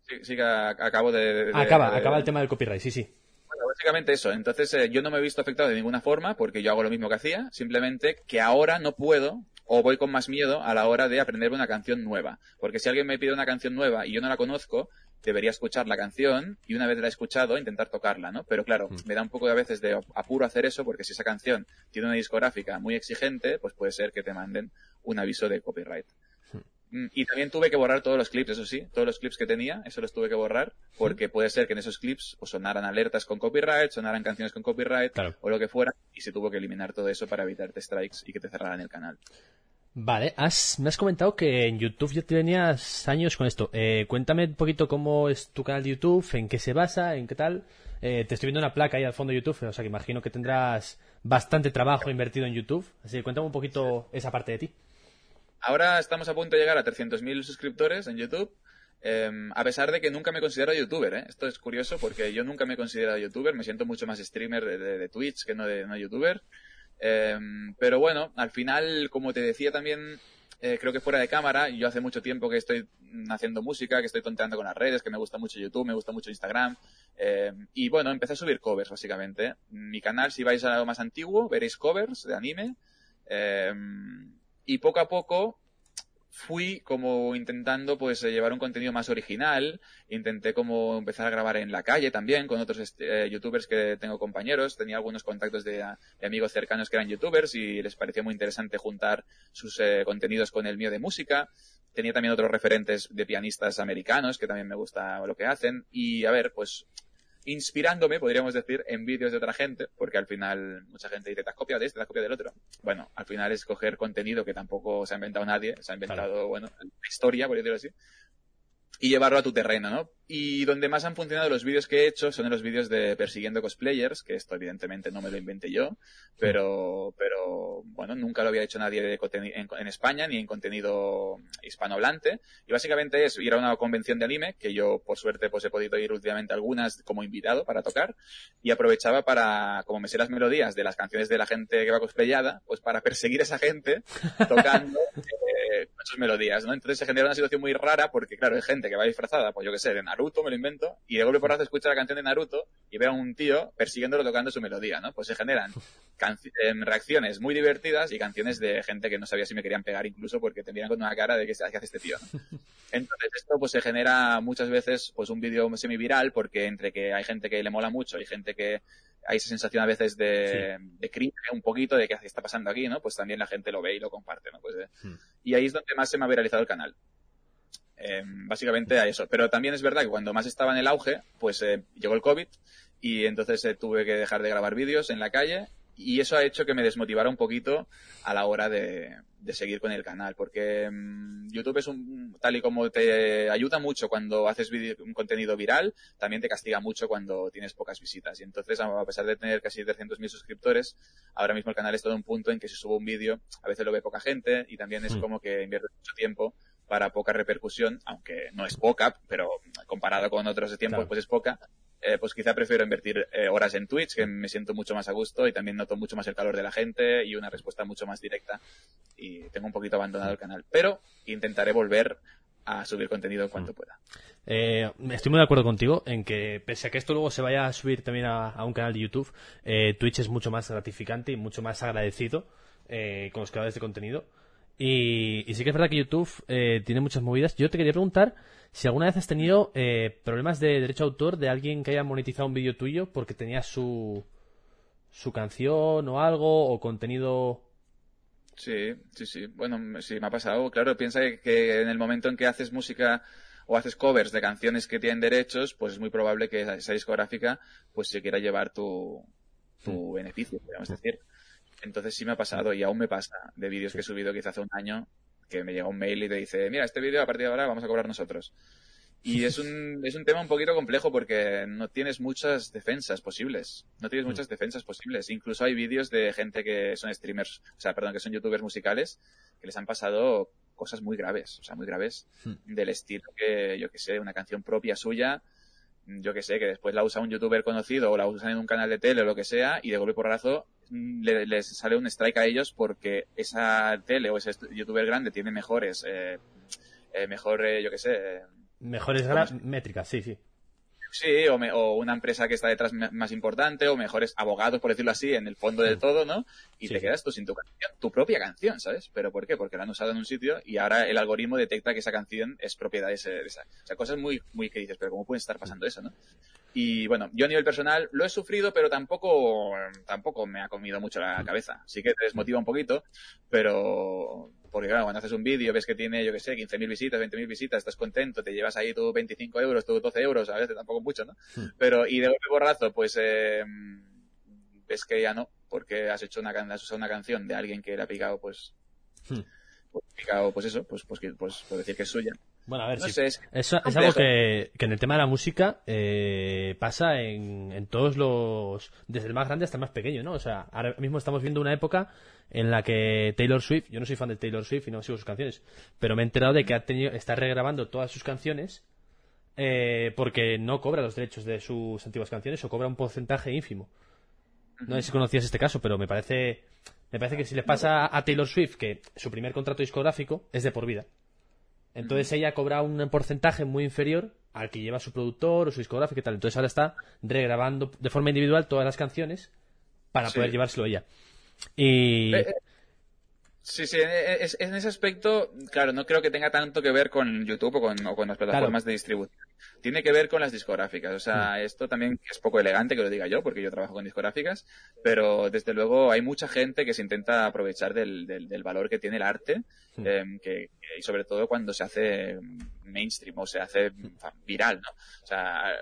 Sí, sí, que acabo de acaba, acaba el tema del copyright, sí, sí básicamente eso. Entonces, eh, yo no me he visto afectado de ninguna forma porque yo hago lo mismo que hacía, simplemente que ahora no puedo o voy con más miedo a la hora de aprender una canción nueva. Porque si alguien me pide una canción nueva y yo no la conozco, debería escuchar la canción y una vez la he escuchado intentar tocarla, ¿no? Pero claro, mm. me da un poco de a veces de apuro hacer eso porque si esa canción tiene una discográfica muy exigente, pues puede ser que te manden un aviso de copyright. Mm, y también tuve que borrar todos los clips, eso sí, todos los clips que tenía, eso los tuve que borrar, porque puede ser que en esos clips pues, sonaran alertas con copyright, sonaran canciones con copyright, o lo que fuera, y se tuvo que eliminar todo eso para evitarte strikes y que te cerraran el canal. Vale, has, me has comentado que en YouTube ya tenías años con esto. Eh, cuéntame un poquito cómo es tu canal de YouTube, en qué se basa, en qué tal. Eh, te estoy viendo una placa ahí al fondo de YouTube, o sea que imagino que tendrás bastante trabajo invertido en YouTube. Así que cuéntame un poquito esa parte de ti. Ahora estamos a punto de llegar a 300.000 suscriptores en YouTube. Em, a pesar de que nunca me considero youtuber, ¿eh? Esto es curioso porque yo nunca me he considerado youtuber, me siento mucho más streamer de, Twitch que no de no youtuber. Em, pero bueno, al final, como te decía también, eh, creo que fuera de cámara, yo hace mucho tiempo que estoy haciendo música, que estoy tonteando con las redes, que me gusta mucho YouTube, me gusta mucho Instagram. Em, y bueno, empecé a subir covers, básicamente. Mi canal, si vais a algo más antiguo, veréis covers de anime. Y poco a poco fui como intentando pues eh, llevar un contenido más original, intenté como empezar a grabar en la calle también con otros eh, youtubers que tengo compañeros, tenía algunos contactos de, amigos cercanos que eran youtubers y les parecía muy interesante juntar sus eh, contenidos con el mío de música. Tenía también otros referentes de pianistas americanos que también me gusta lo que hacen. Y a ver, pues inspirándome, podríamos decir, en vídeos de otra gente, porque al final mucha gente dice, te has copiado de este, te has copiado del otro. Bueno, al final es coger contenido que tampoco se ha inventado nadie, se ha inventado, bueno, la historia, por decirlo así, y llevarlo a tu terreno, ¿no? Y donde más han funcionado los vídeos que he hecho son los vídeos de persiguiendo cosplayers, que esto evidentemente no me lo inventé yo, pero, pero bueno, nunca lo había hecho nadie en, España ni en contenido hispanohablante. Y básicamente es ir a una convención de anime, que yo por suerte pues he podido ir últimamente algunas como invitado para tocar, y aprovechaba para, como me sé las melodías de las canciones de la gente que va cosplayada, pues para perseguir a esa gente tocando con sus melodías, ¿no? Entonces se genera una situación muy rara porque, claro, hay gente que va disfrazada, pues yo qué sé, de Naruto, me lo invento, y de golpe por escucha la canción de Naruto y ve a un tío persiguiéndolo tocando su melodía, ¿no? Pues se generan em, reacciones muy divertidas y canciones de gente que no sabía si me querían pegar incluso porque te miran con una cara de que, ¿qué hace este tío? Entonces esto pues se genera muchas veces pues un vídeo semi-viral porque entre que hay gente que le mola mucho, hay gente que hay esa sensación a veces de, de cringe un poquito de qué está pasando aquí, ¿no? Pues también la gente lo ve y lo comparte, ¿no? Pues, eh, hmm. Y ahí es donde más se me ha viralizado el canal. Eh, básicamente a eso. Pero también es verdad que cuando más estaba en el auge, pues eh, llegó el COVID y entonces eh, tuve que dejar de grabar vídeos en la calle y eso ha hecho que me desmotivara un poquito a la hora de, seguir con el canal, porque mm, YouTube es un, tal y como te ayuda mucho cuando haces un contenido viral, también te castiga mucho cuando tienes pocas visitas. Y entonces, a pesar de tener casi 300.000 suscriptores, ahora mismo el canal está en un punto en que si subo un vídeo, a veces lo ve poca gente y también es como que invierte mucho tiempo para poca repercusión, aunque no es poca, pero comparado con otros de tiempo, pues es poca. Eh, pues quizá prefiero invertir eh, horas en Twitch, que me siento mucho más a gusto y también noto mucho más el calor de la gente y una respuesta mucho más directa. Y tengo un poquito abandonado el canal. Pero intentaré volver a subir contenido en cuanto mm. pueda. Eh, estoy muy de acuerdo contigo en que, pese a que esto luego se vaya a subir también a, un canal de YouTube, Twitch es mucho más gratificante y mucho más agradecido con los creadores de contenido. Y, y, sí que es verdad que YouTube tiene muchas movidas. Yo te quería preguntar si alguna vez has tenido eh, problemas de derecho de autor de alguien que haya monetizado un vídeo tuyo porque tenía su, su canción o algo o contenido... Sí, sí, sí. Bueno, sí, me ha pasado. Claro, piensa que en el momento en que haces música o haces covers de canciones que tienen derechos, pues es muy probable que esa discográfica pues se quiera llevar tu, tu mm. beneficio, podríamos decir. Entonces sí me ha pasado y aún me pasa de vídeos que he subido quizá hace un año que me llega un mail y te dice, mira, este vídeo a partir de ahora vamos a cobrar nosotros. Y es un, es un tema un poquito complejo porque no tienes muchas defensas posibles. No tienes mm. muchas defensas posibles. Incluso hay vídeos de gente que son streamers, o sea, perdón, que son youtubers musicales, que les han pasado cosas muy graves, o sea, muy graves, mm. del estilo que, yo que sé, una canción propia suya, yo que sé, que después la usa un youtuber conocido o la usan en un canal de tele o lo que sea, y de golpe por razo les sale un strike a ellos porque esa tele o ese youtuber grande tiene mejores, eh, eh mejor, eh, yo qué sé. Eh, mejores métricas, sí, sí. Sí, o, una empresa que está detrás más importante, o mejores abogados, por decirlo así, en el fondo de todo, ¿no? Y te quedas tú sin tu canción, tu propia canción, ¿sabes? ¿Pero por qué? Porque la han usado en un sitio y ahora el algoritmo detecta que esa canción es propiedad de, esa. O sea, cosas muy, muy que dices, pero ¿cómo puede estar pasando eso, no? Y bueno, yo a nivel personal lo he sufrido, pero tampoco, tampoco me ha comido mucho la cabeza. Sí que te desmotiva un poquito, pero, porque claro, cuando haces un vídeo ves que tiene, yo que sé, 15.000 visitas, 20.000 visitas, estás contento, te llevas ahí tus 25 euros, tus 12 euros, a veces tampoco mucho, ¿no? Hmm. Pero, y de golpe borrazo, pues, eh, ves que ya no, porque has hecho una, has usado una canción de alguien que era picado, pues, hmm. pues picado, pues eso, pues, pues, pues, por decir que es suya. Bueno, a ver, es, es, algo que, en el tema de la música eh, pasa en, en, todos los. desde el más grande hasta el más pequeño, ¿no? O sea, ahora mismo estamos viendo una época en la que Taylor Swift, yo no soy fan de Taylor Swift y no sigo sus canciones, pero me he enterado de que ha tenido, está regrabando todas sus canciones eh, porque no cobra los derechos de sus antiguas canciones o cobra un porcentaje ínfimo. No sé si conocías este caso, pero me parece, me parece que si le pasa a Taylor Swift que su primer contrato discográfico es de por vida. Entonces ella cobra un porcentaje muy inferior al que lleva su productor o su discográfico y tal. Entonces ahora está regrabando de forma individual todas las canciones para poder llevárselo ella. Y... Eh, eh, Sí, sí, en ese aspecto, claro, no creo que tenga tanto que ver con YouTube o con, las plataformas de distribución. Tiene que ver con las discográficas. O sea, mm. esto también es poco elegante que lo diga yo, porque yo trabajo con discográficas, pero desde luego hay mucha gente que se intenta aprovechar del, del, valor que tiene el arte, em, que, y sobre todo cuando se hace mainstream o se hace viral, ¿no? O sea,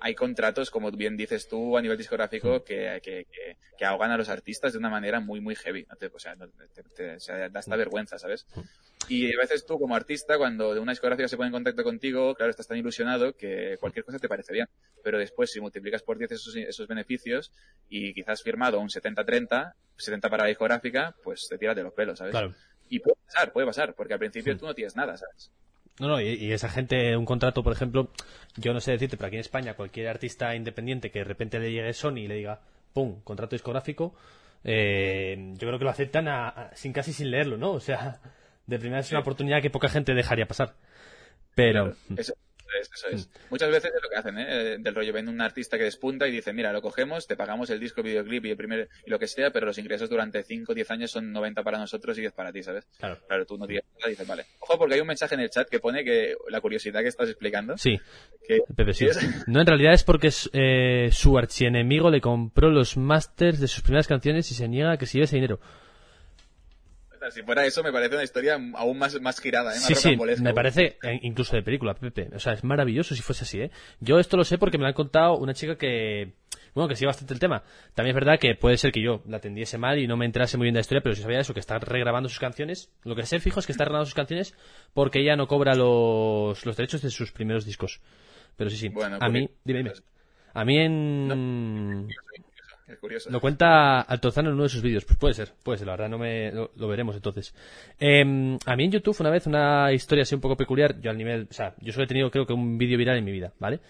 hay contratos, como bien dices tú, a nivel discográfico, que, que, que, ahogan a los artistas de una manera muy, muy heavy. o sea, da hasta vergüenza, ¿sabes? Y a veces tú, como artista, cuando de una discográfica se pone en contacto contigo, claro, estás tan ilusionado que cualquier cosa te parece bien. Pero después, si multiplicas por 10 esos, esos beneficios y quizás firmado un 70-30, 70 para la discográfica, pues te tiras de los pelos, ¿sabes? Claro. Y puede pasar, puede pasar, porque al principio tú no tienes nada, ¿sabes? No, no, y, esa gente, un contrato, por ejemplo, yo no sé decirte, pero aquí en España, cualquier artista independiente que de repente le llegue Sony y le diga, ¡pum!, contrato discográfico, eh, yo creo que lo aceptan sin casi sin leerlo, ¿no? O sea, de primera es una oportunidad que poca gente dejaría pasar. Pero. Eso es. Muchas veces es lo que hacen, ¿eh? Del rollo, ven un artista que despunta y dice, mira, lo cogemos, te pagamos el disco, el videoclip y el primer, y lo que sea, pero los ingresos durante 5 o 10 años son 90 para nosotros y 10 para ti, ¿sabes? Claro. Claro, tú no tienes nada y dices, vale. Ojo, porque hay un mensaje en el chat que pone que la curiosidad que estás explicando. Sí. Que, Pepe, sí. No, en realidad es porque eh, su archienemigo le compró los masters de sus primeras canciones y se niega a que se lleve ese dinero. Si fuera eso, me parece una historia aún más, más girada, ¿eh? sí, sí, me parece eh, incluso de película, Pepe. O sea, es maravilloso si fuese así, ¿eh? Yo esto lo sé porque me lo han contado una chica que, bueno, que sigue bastante el tema. También es verdad que puede ser que yo la atendiese mal y no me enterase muy bien de la historia, pero si sabía eso, que está regrabando sus canciones, lo que sé fijo es que está regrabando sus canciones porque ella no cobra los, los derechos de sus primeros discos. Pero sí, sí. Bueno, a mí, dime, dime. A mí en... Curioso. Lo cuenta Altozano en uno de sus vídeos. Pues puede ser, puede ser, la verdad, no me, lo, veremos entonces. Em, a mí en YouTube una vez una historia así un poco peculiar, yo al nivel, o sea, yo solo he tenido creo que un vídeo viral en mi vida, ¿vale?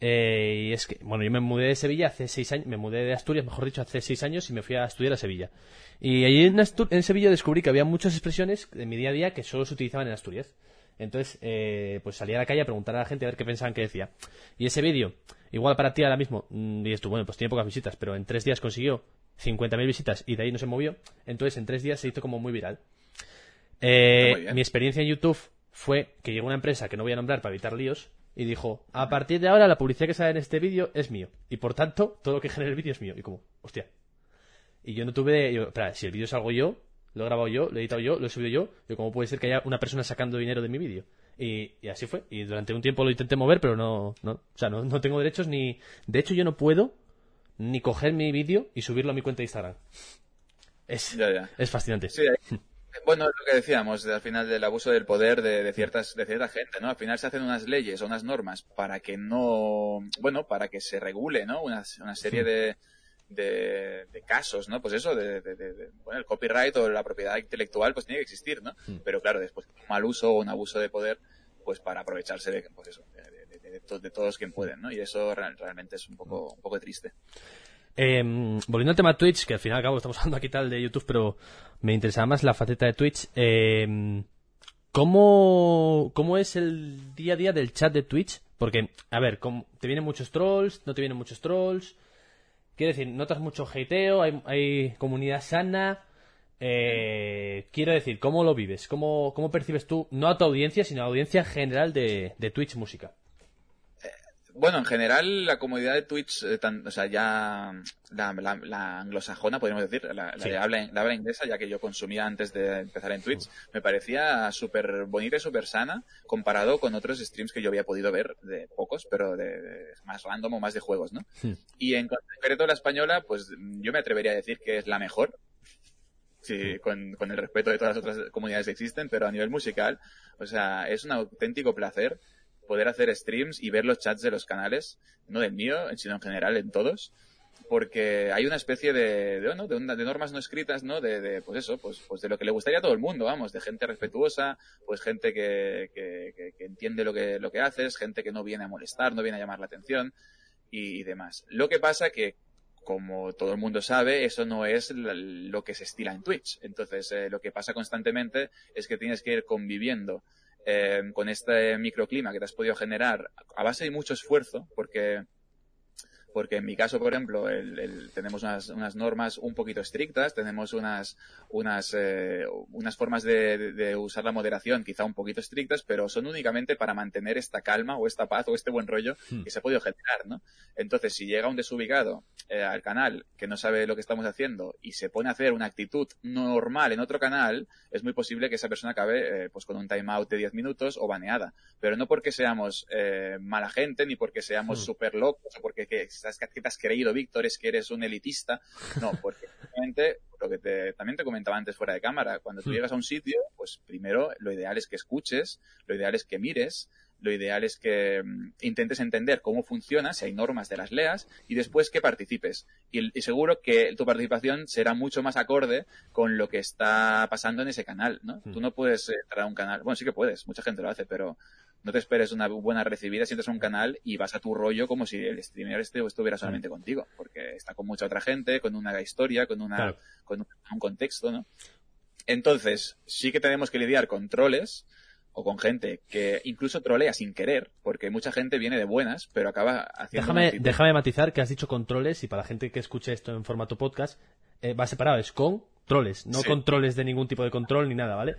Eh, y es que, bueno, yo me mudé de Sevilla hace seis años, me mudé de Asturias, mejor dicho, hace seis años y me fui a estudiar a Sevilla. Y allí en, en Sevilla descubrí que había muchas expresiones de mi día a día que solo se utilizaban en Asturias. Entonces, eh, pues salí a la calle a preguntar a la gente a ver qué pensaban que decía. Y ese vídeo, igual para ti ahora mismo, mm, dices tú, bueno, pues tiene pocas visitas, pero en tres días consiguió 50.000 visitas y de ahí no se movió. Entonces, en tres días se hizo como muy viral. Eh, mi experiencia en YouTube fue que llegó una empresa que no voy a nombrar para evitar líos y dijo, a partir de ahora la publicidad que sale en este vídeo es mío. Y por tanto, todo lo que genere el vídeo es mío. Y como, hostia. Y yo no tuve, yo, espera, si el vídeo salgo yo, lo he grabado yo, lo he editado yo, lo he subido yo, yo cómo puede ser que haya una persona sacando dinero de mi vídeo. Y, así fue. Y durante un tiempo lo intenté mover, pero no, no, o sea, no, no tengo derechos ni, de hecho yo no puedo ni coger mi vídeo y subirlo a mi cuenta de Instagram. Es, es fascinante. Sí, bueno, lo que decíamos al final del abuso del poder de, ciertas de cierta gente, ¿no? Al final se hacen unas leyes o unas normas para que no, bueno, para que se regule, ¿no? Una, una serie de, de, casos, ¿no? Pues eso, de, bueno, el copyright o la propiedad intelectual, pues tiene que existir, ¿no? Hmm. Pero claro, después un mal uso o un abuso de poder, pues para aprovecharse de, pues eso, de, todos quien pueden, ¿no? Y eso realmente es un poco, un poco triste. Em, volviendo al tema Twitch, que al final acabo estamos hablando aquí tal de YouTube, pero me interesaba más la faceta de Twitch. Eh, ¿cómo, ¿Cómo es el día a día del chat de Twitch? Porque, a ver, ¿te vienen muchos trolls? ¿No te vienen muchos trolls? Quiero decir, notas mucho hateo, hay, comunidad sana. Eh, quiero decir, ¿cómo lo vives? ¿Cómo, ¿Cómo percibes tú, no a tu audiencia, sino a la audiencia general de, de Twitch Música? Bueno, en general la comunidad de Twitch, eh, o sea, ya la, anglosajona, podríamos decir, la, la, habla, inglesa, ya que yo consumía antes de empezar en Twitch, me parecía súper bonita y súper sana comparado con otros streams que yo había podido ver, de pocos, pero de, más random o más de juegos, ¿no? Y en concreto la española, pues yo me atrevería a decir que es la mejor, Sí, con, con, el respeto de todas las otras comunidades que existen, pero a nivel musical, o sea, es un auténtico placer poder hacer streams y ver los chats de los canales, no del mío, sino en general en todos, porque hay una especie de, de, de, normas no escritas, ¿no? De, pues eso, pues, pues de lo que le gustaría a todo el mundo, vamos, de gente respetuosa, pues gente que, que, que, entiende lo que, lo que haces, gente que no viene a molestar, no viene a llamar la atención y, demás. Lo que pasa que como todo el mundo sabe, eso no es lo que se estila en Twitch. Entonces, eh, lo que pasa constantemente es que tienes que ir conviviendo eh, con este microclima que te has podido generar a base de mucho esfuerzo, porque porque en mi caso, por ejemplo, el, tenemos unas, unas, normas un poquito estrictas, tenemos unas, unas, eh, unas formas de, de, usar la moderación quizá un poquito estrictas, pero son únicamente para mantener esta calma o esta paz o este buen rollo hmm. que se ha podido generar, ¿no? Entonces, si llega un desubicado eh, al canal que no sabe lo que estamos haciendo y se pone a hacer una actitud normal en otro canal, es muy posible que esa persona acabe eh, pues con un timeout de 10 minutos o baneada. Pero no porque seamos eh, mala gente, ni porque seamos hmm. súper locos, o porque que, que te has creído, Víctor, es que eres un elitista. No, porque realmente, lo que te, también te comentaba antes fuera de cámara, cuando tú hmm. llegas a un sitio, pues primero lo ideal es que escuches, lo ideal es que mires, lo ideal es que mm, intentes entender cómo funciona, si hay normas de las leas, y después que participes. Y, seguro que tu participación será mucho más acorde con lo que está pasando en ese canal, ¿no? Hmm. Tú no puedes entrar a un canal, bueno, sí que puedes, mucha gente lo hace, pero no te esperes una buena recibida si entras a un canal y vas a tu rollo como si el streamer este estuviera solamente contigo, porque está con mucha otra gente, con una historia, con, una, con un contexto, ¿no? Entonces, sí que tenemos que lidiar con troles, o con gente que incluso trolea sin querer, porque mucha gente viene de buenas, pero acaba haciendo. Déjame, déjame matizar que has dicho controles y para la gente que escuche esto en formato podcast, eh, va separado, es con troles, no controles de ningún tipo de control ni nada, ¿vale?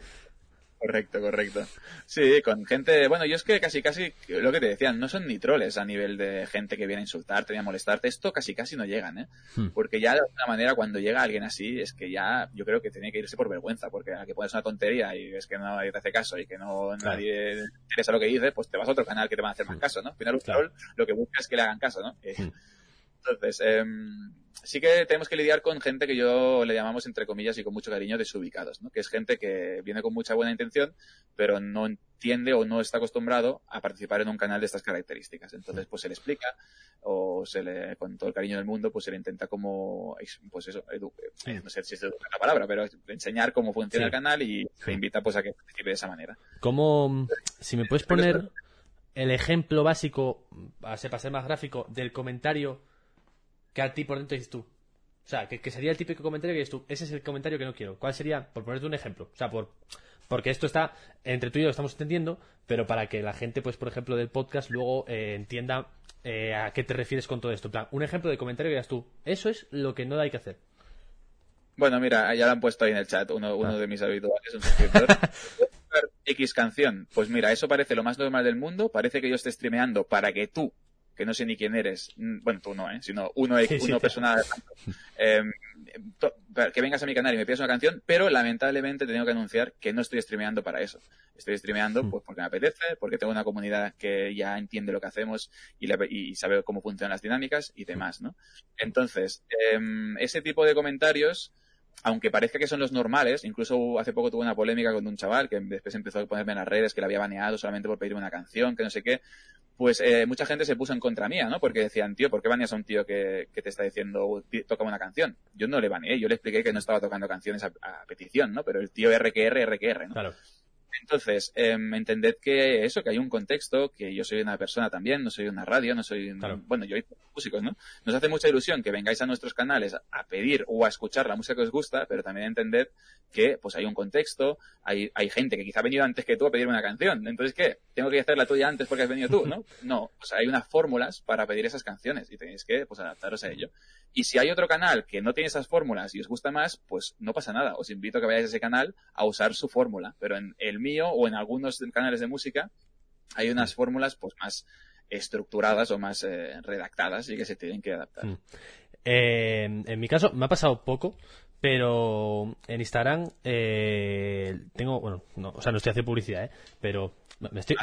Correcto, correcto. Sí, con gente, bueno, yo es que casi, casi, lo que te decían, no son ni troles a nivel de gente que viene a insultarte ni a molestarte, esto casi, casi no llegan, ¿eh? Hmm. Porque ya de alguna manera cuando llega alguien así, es que ya, yo creo que tiene que irse por vergüenza, porque a que pones una tontería y ves que nadie te hace caso y que no nadie interesa lo que dices, pues te vas a otro canal que te van a hacer más hmm. caso, ¿no? Al final un troll lo que busca es que le hagan caso, ¿no? Eh, hmm. Entonces, eh, sí que tenemos que lidiar con gente que yo le llamamos, entre comillas y con mucho cariño, desubicados, ¿no? Que es gente que viene con mucha buena intención, pero no entiende o no está acostumbrado a participar en un canal de estas características. Entonces, pues se le explica o se le, con todo el cariño del mundo, pues se le intenta como, pues eso, eh, no sé si es la palabra, pero enseñar cómo funciona el canal y se invita pues a que participe de esa manera. ¿Cómo, si me puedes poner el ejemplo básico, para ser más gráfico, del comentario que a ti por dentro dices tú. O sea, que, sería el típico comentario que dices tú, ese es el comentario que no quiero. ¿Cuál sería? Por ponerte un ejemplo. O sea, por porque esto está entre tú y yo lo estamos entendiendo, pero para que la gente, pues, por ejemplo, del podcast luego eh, entienda eh, a qué te refieres con todo esto. En plan, un ejemplo de comentario que digas tú, eso es lo que no hay que hacer. Bueno, mira, ya lo han puesto ahí en el chat, uno, uno ah. de mis habituales, un suscriptor. X canción. Pues mira, eso parece lo más normal del mundo. Parece que yo esté streameando para que tú que no sé ni quién eres, mm, bueno, tú no, ¿eh? sino uno, uno personal, eh, que vengas a mi canal y me pidas una canción, pero lamentablemente tengo que anunciar que no estoy streameando para eso. Estoy streameando mm. pues porque me apetece, porque tengo una comunidad que ya entiende lo que hacemos y, y sabe cómo funcionan las dinámicas y demás, ¿no? Entonces, em, ese tipo de comentarios aunque parezca que son los normales, incluso hace poco tuve una polémica con un chaval que después empezó a ponerme en las redes que le había baneado solamente por pedirme una canción, que no sé qué, pues eh, mucha gente se puso en contra mía, ¿no? Porque decían, tío, ¿por qué baneas a un tío que, te está diciendo toca una canción? Yo no le baneé, yo le expliqué que no estaba tocando canciones a, a petición, ¿no? Pero el tío RQR, RQR, ¿no? Claro. Entonces, em, entended que eso, que hay un contexto, que yo soy una persona también, no soy una radio, no soy, bueno, yo músicos, ¿no? Nos hace mucha ilusión que vengáis a nuestros canales a pedir o a escuchar la música que os gusta, pero también entended que, pues hay un contexto, hay, hay gente que quizá ha venido antes que tú a pedir una canción. Entonces, ¿qué? ¿Tengo que hacer la tuya antes porque has venido tú, no? No, pues hay unas fórmulas para pedir esas canciones y tenéis que, pues, adaptaros a ello. Y si hay otro canal que no tiene esas fórmulas y os gusta más, pues no pasa nada. Os invito a que vayáis a ese canal a usar su fórmula. Pero en el mío o en algunos canales de música hay unas fórmulas pues más estructuradas o más eh, redactadas y que se tienen que adaptar. Mm. Eh, en mi caso me ha pasado poco, pero en Instagram eh, tengo, bueno, no, o sea, no estoy haciendo publicidad, ¿eh? pero me estoy,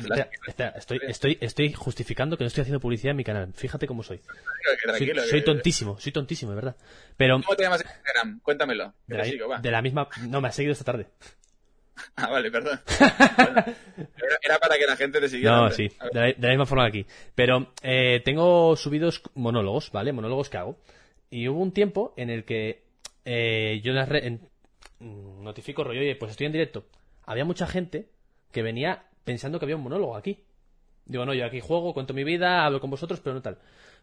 estoy, estoy, estoy, justificando que no estoy haciendo publicidad en mi canal. Fíjate cómo soy. soy, tontísimo, soy tontísimo, de verdad. Pero, ¿Cómo te llamas en Instagram? Cuéntamelo. De la, misma... No, me ha seguido esta tarde. Ah, vale, perdón. era, para que la gente te siguiera. No, sí, de la, misma forma aquí. Pero eh, tengo subidos monólogos, ¿vale? Monólogos que hago. Y hubo un tiempo en el que eh, yo las notifico rollo, oye, pues estoy en directo. Había mucha gente que venía pensando que había un monólogo aquí. Digo, no, yo aquí juego, cuento mi vida, hablo con vosotros, pero no tal.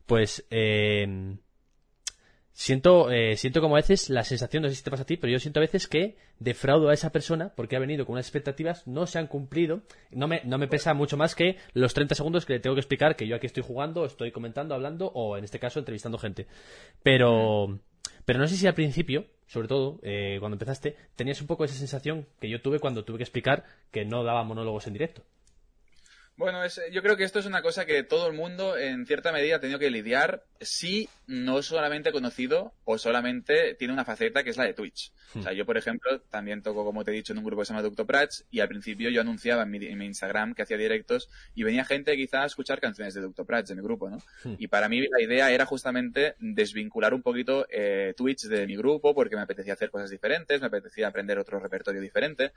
Pues, eh, siento, eh, siento como a veces la sensación, no sé si te pasa a ti, pero yo siento a veces que defraudo a esa persona porque ha venido con unas expectativas, no se han cumplido. No me, no me pesa mucho más que los 30 segundos que le tengo que explicar que yo aquí estoy jugando, estoy comentando, hablando o en este caso entrevistando gente. Pero, pero no sé si al principio, sobre todo eh, cuando empezaste, tenías un poco esa sensación que yo tuve cuando tuve que explicar que no daba monólogos en directo. Bueno, yo creo que esto es una cosa que todo el mundo en cierta medida ha tenido que lidiar si no es solamente conocido o solamente tiene una faceta que es la de Twitch. O sea, hmm. yo, por ejemplo, también toco, como te he dicho, en un grupo que se llama Ducto Prats y al principio yo anunciaba en mi, Instagram que hacía directos y venía gente quizá a escuchar canciones de Ducto Prats de mi grupo, ¿no? Hmm. Y para mí la idea era justamente desvincular un poquito eh, Twitch de mi grupo porque me apetecía hacer cosas diferentes, me apetecía aprender otro repertorio diferente.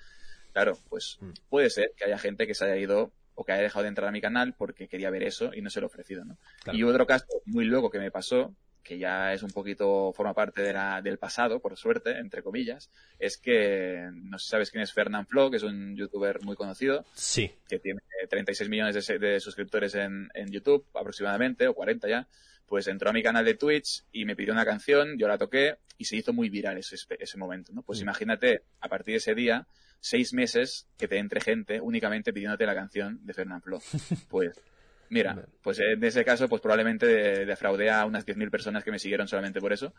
Claro, pues hmm. puede ser que haya gente que se haya ido o que haya dejado de entrar a mi canal porque quería ver eso y no se lo he ofrecido, ¿no? Y otro caso muy loco que me pasó, que ya es un poquito, forma parte de la, del pasado, por suerte, entre comillas, es que, no sé si sabes quién es Fernand Flo, que es un youtuber muy conocido. Sí. Que tiene 36 millones de, suscriptores en, en, YouTube, aproximadamente, o 40 ya. Pues entró a mi canal de Twitch y me pidió una canción, yo la toqué y se hizo muy viral ese, ese momento, ¿no? Pues mm. imagínate, a partir de ese día, seis meses que te entre gente únicamente pidiéndote la canción de Fernand Flo. Pues, mira, pues en ese caso, pues probablemente defraudé a unas 10.000 personas que me siguieron solamente por eso.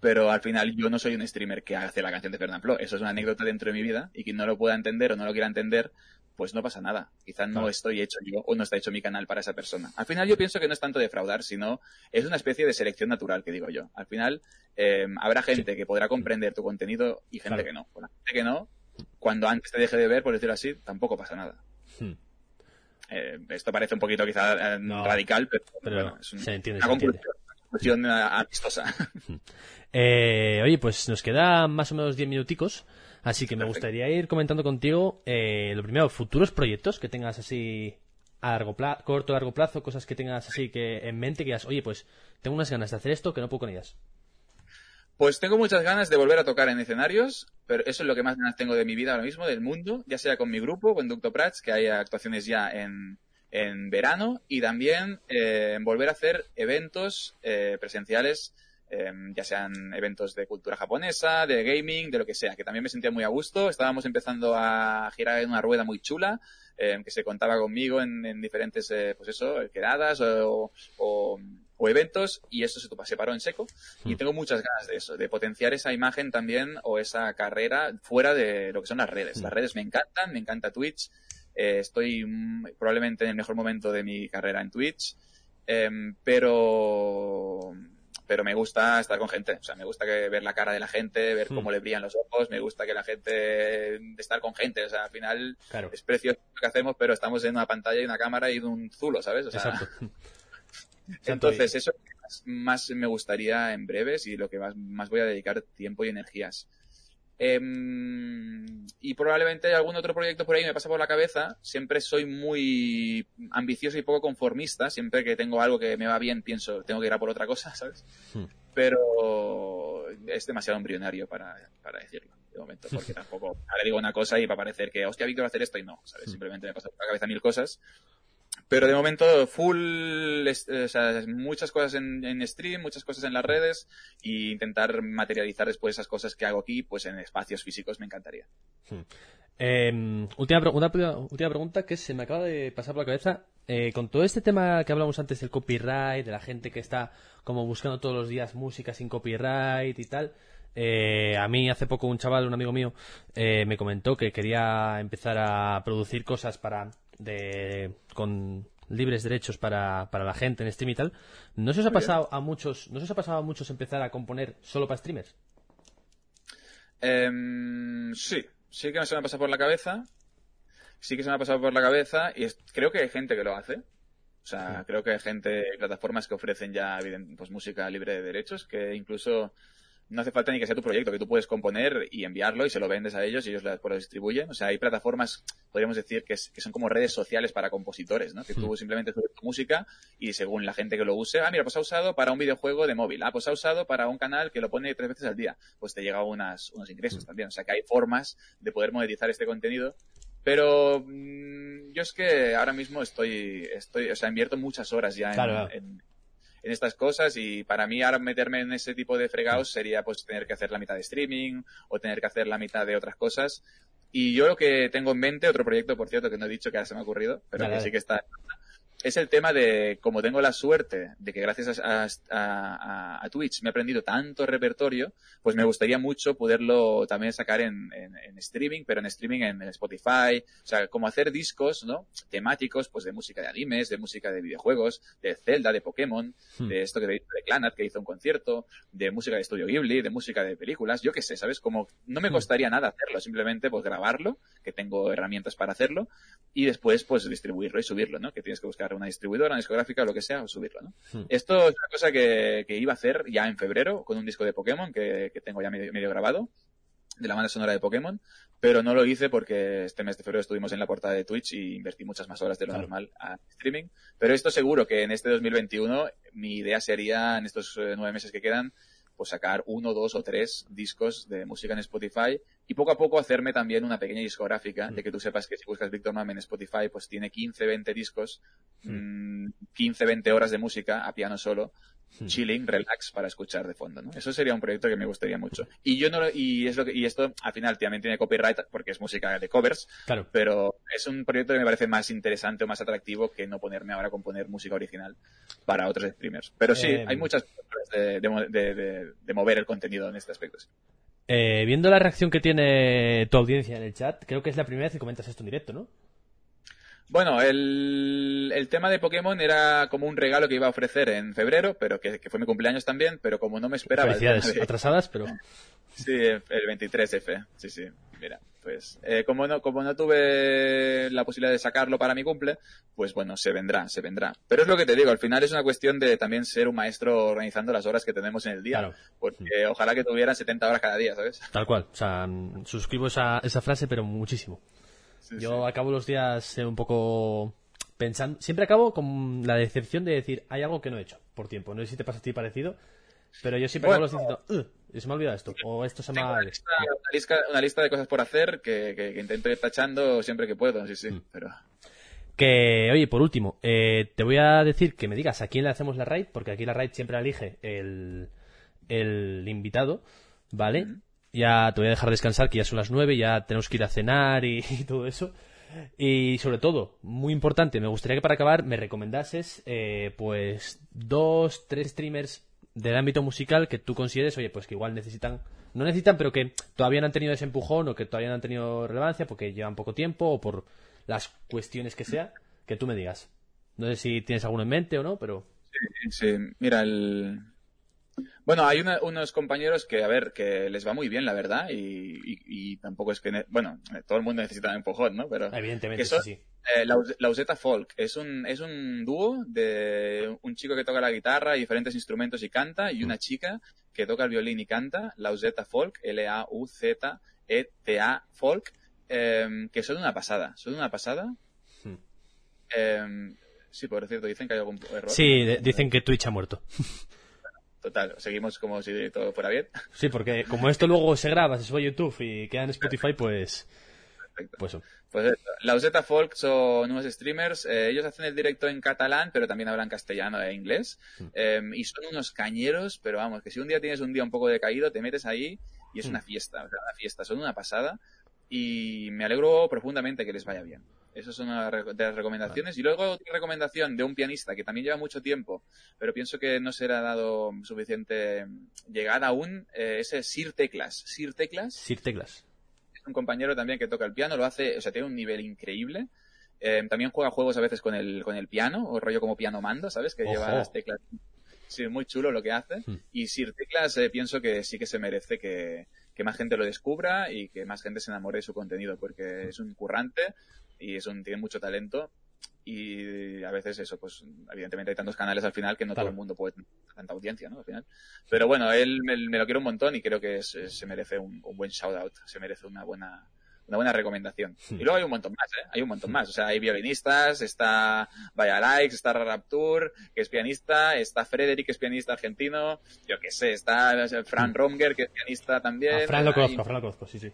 pero al final yo no soy un streamer que hace la canción de Fernand Plo. Eso es una anécdota dentro de mi vida y quien no lo pueda entender o no lo quiera entender, pues no pasa nada. Quizás no estoy hecho yo o no está hecho mi canal para esa persona. Al final yo pienso que no es tanto defraudar, sino es una especie de selección natural, que digo yo. Al final eh, habrá gente que podrá comprender tu contenido y gente que no. Con la gente que no, cuando antes te deje de ver, por decirlo así, tampoco pasa nada. Hmm. Eh, esto parece un poquito quizá eh, radical, pero, bueno, es se entiende, una conclusión, amistosa. oye, pues nos quedan más o menos 10 minuticos. Así que me gustaría ir comentando contigo, eh, lo primero, futuros proyectos que tengas así a largo plazo, corto, largo plazo, cosas que tengas así que en mente, que digas, oye, pues tengo unas ganas de hacer esto que no puedo con ellas. Pues tengo muchas ganas de volver a tocar en escenarios, pero eso es lo que más ganas tengo de mi vida ahora mismo, del mundo, ya sea con mi grupo, con Ducto Prats, que hay actuaciones ya en, en verano, y también eh, volver a hacer eventos eh, presenciales Em, ya sean eventos de cultura japonesa, de gaming, de lo que sea, que también me sentía muy a gusto. Estábamos empezando a girar en una rueda muy chula, em, que se contaba conmigo en, diferentes, eh, pues eso, quedadas o, o, eventos, y eso se, paró en seco. Y hmm. tengo muchas ganas de eso, de potenciar esa imagen también o esa carrera fuera de lo que son las redes. Hmm. Las redes me encantan, me encanta Twitch. Eh, estoy mm, probablemente en el mejor momento de mi carrera en Twitch. Em, pero pero me gusta estar con gente. O sea, me gusta que, ver la cara de la gente, ver cómo hmm. le brillan los ojos, me gusta que la gente, estar con gente. O sea, al final es precioso lo que hacemos, pero estamos en una pantalla y una cámara y un zulo, ¿sabes? O sea, Entonces, eso más, más, me gustaría en breves y lo que más, más voy a dedicar tiempo y energías. Em, y probablemente algún otro proyecto por ahí me pasa por la cabeza. Siempre soy muy ambicioso y poco conformista. Siempre que tengo algo que me va bien, pienso, tengo que ir a por otra cosa, ¿sabes? Hmm. Pero es demasiado embrionario para, para decirlo de momento, porque tampoco ahora digo una cosa y va a parecer que, hostia, Víctor va a hacer esto y no, ¿sabes? Hmm. Simplemente me pasa por la cabeza mil cosas pero de momento, full, o sea, muchas cosas en, stream, muchas cosas en las redes y intentar materializar después esas cosas que hago aquí, pues en espacios físicos me encantaría. Hmm. Em, última, última pregunta que se me acaba de pasar por la cabeza. Eh, con todo este tema que hablamos antes del copyright, de la gente que está como buscando todos los días música sin copyright y tal, eh, a mí hace poco un chaval, un amigo mío, eh, me comentó que quería empezar a producir cosas para de, con libres derechos para, para la gente en stream y tal. ¿No se os ha pasado a muchos, no se os ha pasado a muchos empezar a componer solo para streamers? Em, sí, sí que se me ha pasado por la cabeza. Sí que se me ha pasado por la cabeza y creo que hay gente que lo hace. O sea, creo que hay gente, plataformas que ofrecen ya pues, música libre de derechos, que incluso no hace falta ni que sea tu proyecto, que tú puedes componer y enviarlo y se lo vendes a ellos y ellos lo distribuyen. O sea, hay plataformas, podríamos decir, que, son como redes sociales para compositores, ¿no? Que tú simplemente subes tu música y según la gente que lo use, ah, mira, pues ha usado para un videojuego de móvil, ah, pues ha usado para un canal que lo pone tres veces al día, pues te llega unas, unos ingresos también. O sea, que hay formas de poder monetizar este contenido pero mm, yo es que ahora mismo estoy, estoy, o sea, invierto muchas horas ya en, en estas cosas y para mí ahora meterme en ese tipo de fregados sería pues tener que hacer la mitad de streaming o tener que hacer la mitad de otras cosas. Y yo lo que tengo en mente, otro proyecto, por cierto, que no he dicho que ahora se me ha ocurrido, pero que sí que está es el tema de, como tengo la suerte de que gracias a, a, a, Twitch me he aprendido tanto repertorio, pues me gustaría mucho poderlo también sacar en, en, streaming, pero en streaming en, Spotify, o sea, como hacer discos, ¿no? Temáticos, pues de música de animes, de música de videojuegos, de Zelda, de Pokémon, hmm. de esto que de, de Clanat, que hizo un concierto, de música de Studio Ghibli, de música de películas, yo qué sé, ¿sabes? Como no me hmm. costaría nada hacerlo, simplemente pues grabarlo, que tengo herramientas para hacerlo, y después pues distribuirlo y subirlo, ¿no? Que tienes que buscar una distribuidora, una discográfica, lo que sea, o subirlo, ¿no? Hmm. Esto es una cosa que, iba a hacer ya en febrero con un disco de Pokémon que, tengo ya medio, grabado de la banda sonora de Pokémon, pero no lo hice porque este mes de febrero estuvimos en la portada de Twitch y invertí muchas más horas de lo normal a streaming. Pero esto seguro que en este 2021 mi idea sería, en estos eh, nueve meses que quedan, pues sacar uno, dos o tres discos de música en Spotify y poco a poco hacerme también una pequeña discográfica, mm. de que tú sepas que si buscas Victor Mam en Spotify, pues tiene 15, 20 discos, 15, mm. 20 mm, horas de música a piano solo, Hmm. Chilling, relax para escuchar de fondo, ¿no? Eso sería un proyecto que me gustaría mucho. Y yo no y es lo que y esto al final también tiene copyright porque es música de covers, claro. pero es un proyecto que me parece más interesante o más atractivo que no ponerme ahora a componer música original para otros streamers. Pero sí, eh, hay muchas formas de, mover el contenido en este aspecto. Eh, viendo la reacción que tiene tu audiencia en el chat, creo que es la primera vez que comentas esto en directo, ¿no? Bueno, el, el, tema de Pokémon era como un regalo que iba a ofrecer en febrero, pero que, fue mi cumpleaños también, pero como no me esperaba... Felicidades, atrasadas, pero... Sí, el 23F, sí, sí. Mira, pues eh, como no como no tuve la posibilidad de sacarlo para mi cumple, pues bueno, se vendrá, se vendrá. Pero es lo que te digo, al final es una cuestión de también ser un maestro organizando las horas que tenemos en el día. Claro. Porque ojalá que tuvieran 70 horas cada día, ¿sabes? Tal cual, o sea, suscribo esa, esa frase, pero muchísimo. Yo acabo los días un poco pensando. Siempre acabo con la decepción de decir, hay algo que no he hecho por tiempo. No sé si te pasa a ti parecido, pero yo siempre acabo los días diciendo, se me ha olvidado esto, o esto se me ha. Una lista, una lista, de cosas por hacer que, que, intento ir tachando siempre que puedo, sí, sí. Mm. Pero... Que, oye, por último, eh, te voy a decir que me digas a quién le hacemos la raid, porque aquí la raid siempre elige el, el invitado, ¿vale? Ya te voy a dejar descansar, que ya son las nueve, ya tenemos que ir a cenar y, todo eso. Y sobre todo, muy importante, me gustaría que para acabar me recomendases, eh, pues, dos, tres streamers del ámbito musical que tú consideres, oye, pues que igual necesitan, no necesitan, pero que todavía no han tenido ese empujón o que todavía no han tenido relevancia porque llevan poco tiempo o por las cuestiones que sea, que tú me digas. No sé si tienes alguno en mente o no, pero... Sí, sí. mira, el, bueno, hay unos compañeros que, a ver, que les va muy bien, la verdad, y, tampoco es que, bueno, todo el mundo necesita un empujón, ¿no? Pero evidentemente sí. Eh, Lauseta Folk es un es un dúo de un chico que toca la guitarra y diferentes instrumentos y canta y una mm. chica que toca el violín y canta. Lauseta Folk, L A U Z E Folk, em, que son una pasada, son una pasada. Hmm. Em, sí, por cierto, dicen que hay algún error. Sí, dicen que Twitch ha muerto. Total, seguimos como si todo fuera bien. Sí, porque como esto luego se graba, se sube a YouTube y queda en Spotify, pues... Perfecto. Pues, pues la Useta Folk son unos streamers, eh, ellos hacen el directo en catalán, pero también hablan castellano e inglés, mm. em, y son unos cañeros, pero vamos, que si un día tienes un día un poco decaído, te metes ahí y es mm. una fiesta, o sea, una fiesta, son una pasada, y me alegro profundamente que les vaya bien. Eso es una de las recomendaciones. Y luego otra recomendación de un pianista que también lleva mucho tiempo, pero pienso que no será dado suficiente llegada aún, eh, ese Sir Teclas. Sir Teclas. Sir Teclas. Es un compañero también que toca el piano, lo hace, o sea, tiene un nivel increíble. Eh, también juega juegos a veces con el, con el piano, o rollo como piano mando, ¿sabes? Que lleva las teclas. Sí, muy chulo lo que hace. Hmm. Y Sir Teclas eh, pienso que sí que se merece que, que más gente lo descubra y que más gente se enamore de su contenido, porque es un currante, y es un, tiene mucho talento y a veces eso, pues evidentemente hay tantos canales al final que no todo el mundo puede tener tanta audiencia, ¿no? Al final. Pero bueno, él me, lo quiere un montón y creo que se merece un, buen shout out, se merece una buena una buena recomendación. Hmm. Y luego hay un montón más, ¿eh? Hay un montón más. O sea, hay violinistas, está Vaya Likes, está Rapture, que es pianista, está Frederick, que es pianista argentino, yo qué sé, está Fran hmm. Romger, que es pianista también. Fran lo conozco, Fran lo conozco, sí, sí.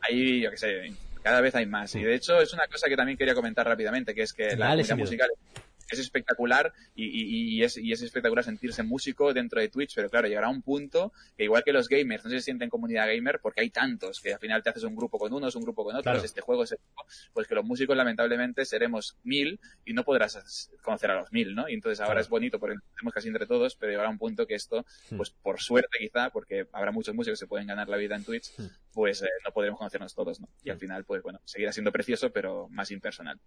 Ahí, yo qué sé, cada vez hay más. Y de hecho es una cosa que también quería comentar rápidamente, que es que la música musical es espectacular y, es, y, es, espectacular sentirse músico dentro de Twitch, pero claro, llegará un punto que igual que los gamers no se sienten comunidad gamer porque hay tantos que al final te haces un grupo con unos, un grupo con otros, este juego es pues que los músicos lamentablemente seremos mil y no podrás conocer a los mil, ¿no? Y entonces ahora es bonito porque conocemos casi entre todos, pero llegará un punto que esto, hmm. pues por suerte quizá, porque habrá muchos músicos que se pueden ganar la vida en Twitch, hmm. Pues eh, no podremos conocernos todos, ¿no? Y al hmm. final, pues bueno, seguirá siendo precioso, pero más impersonal.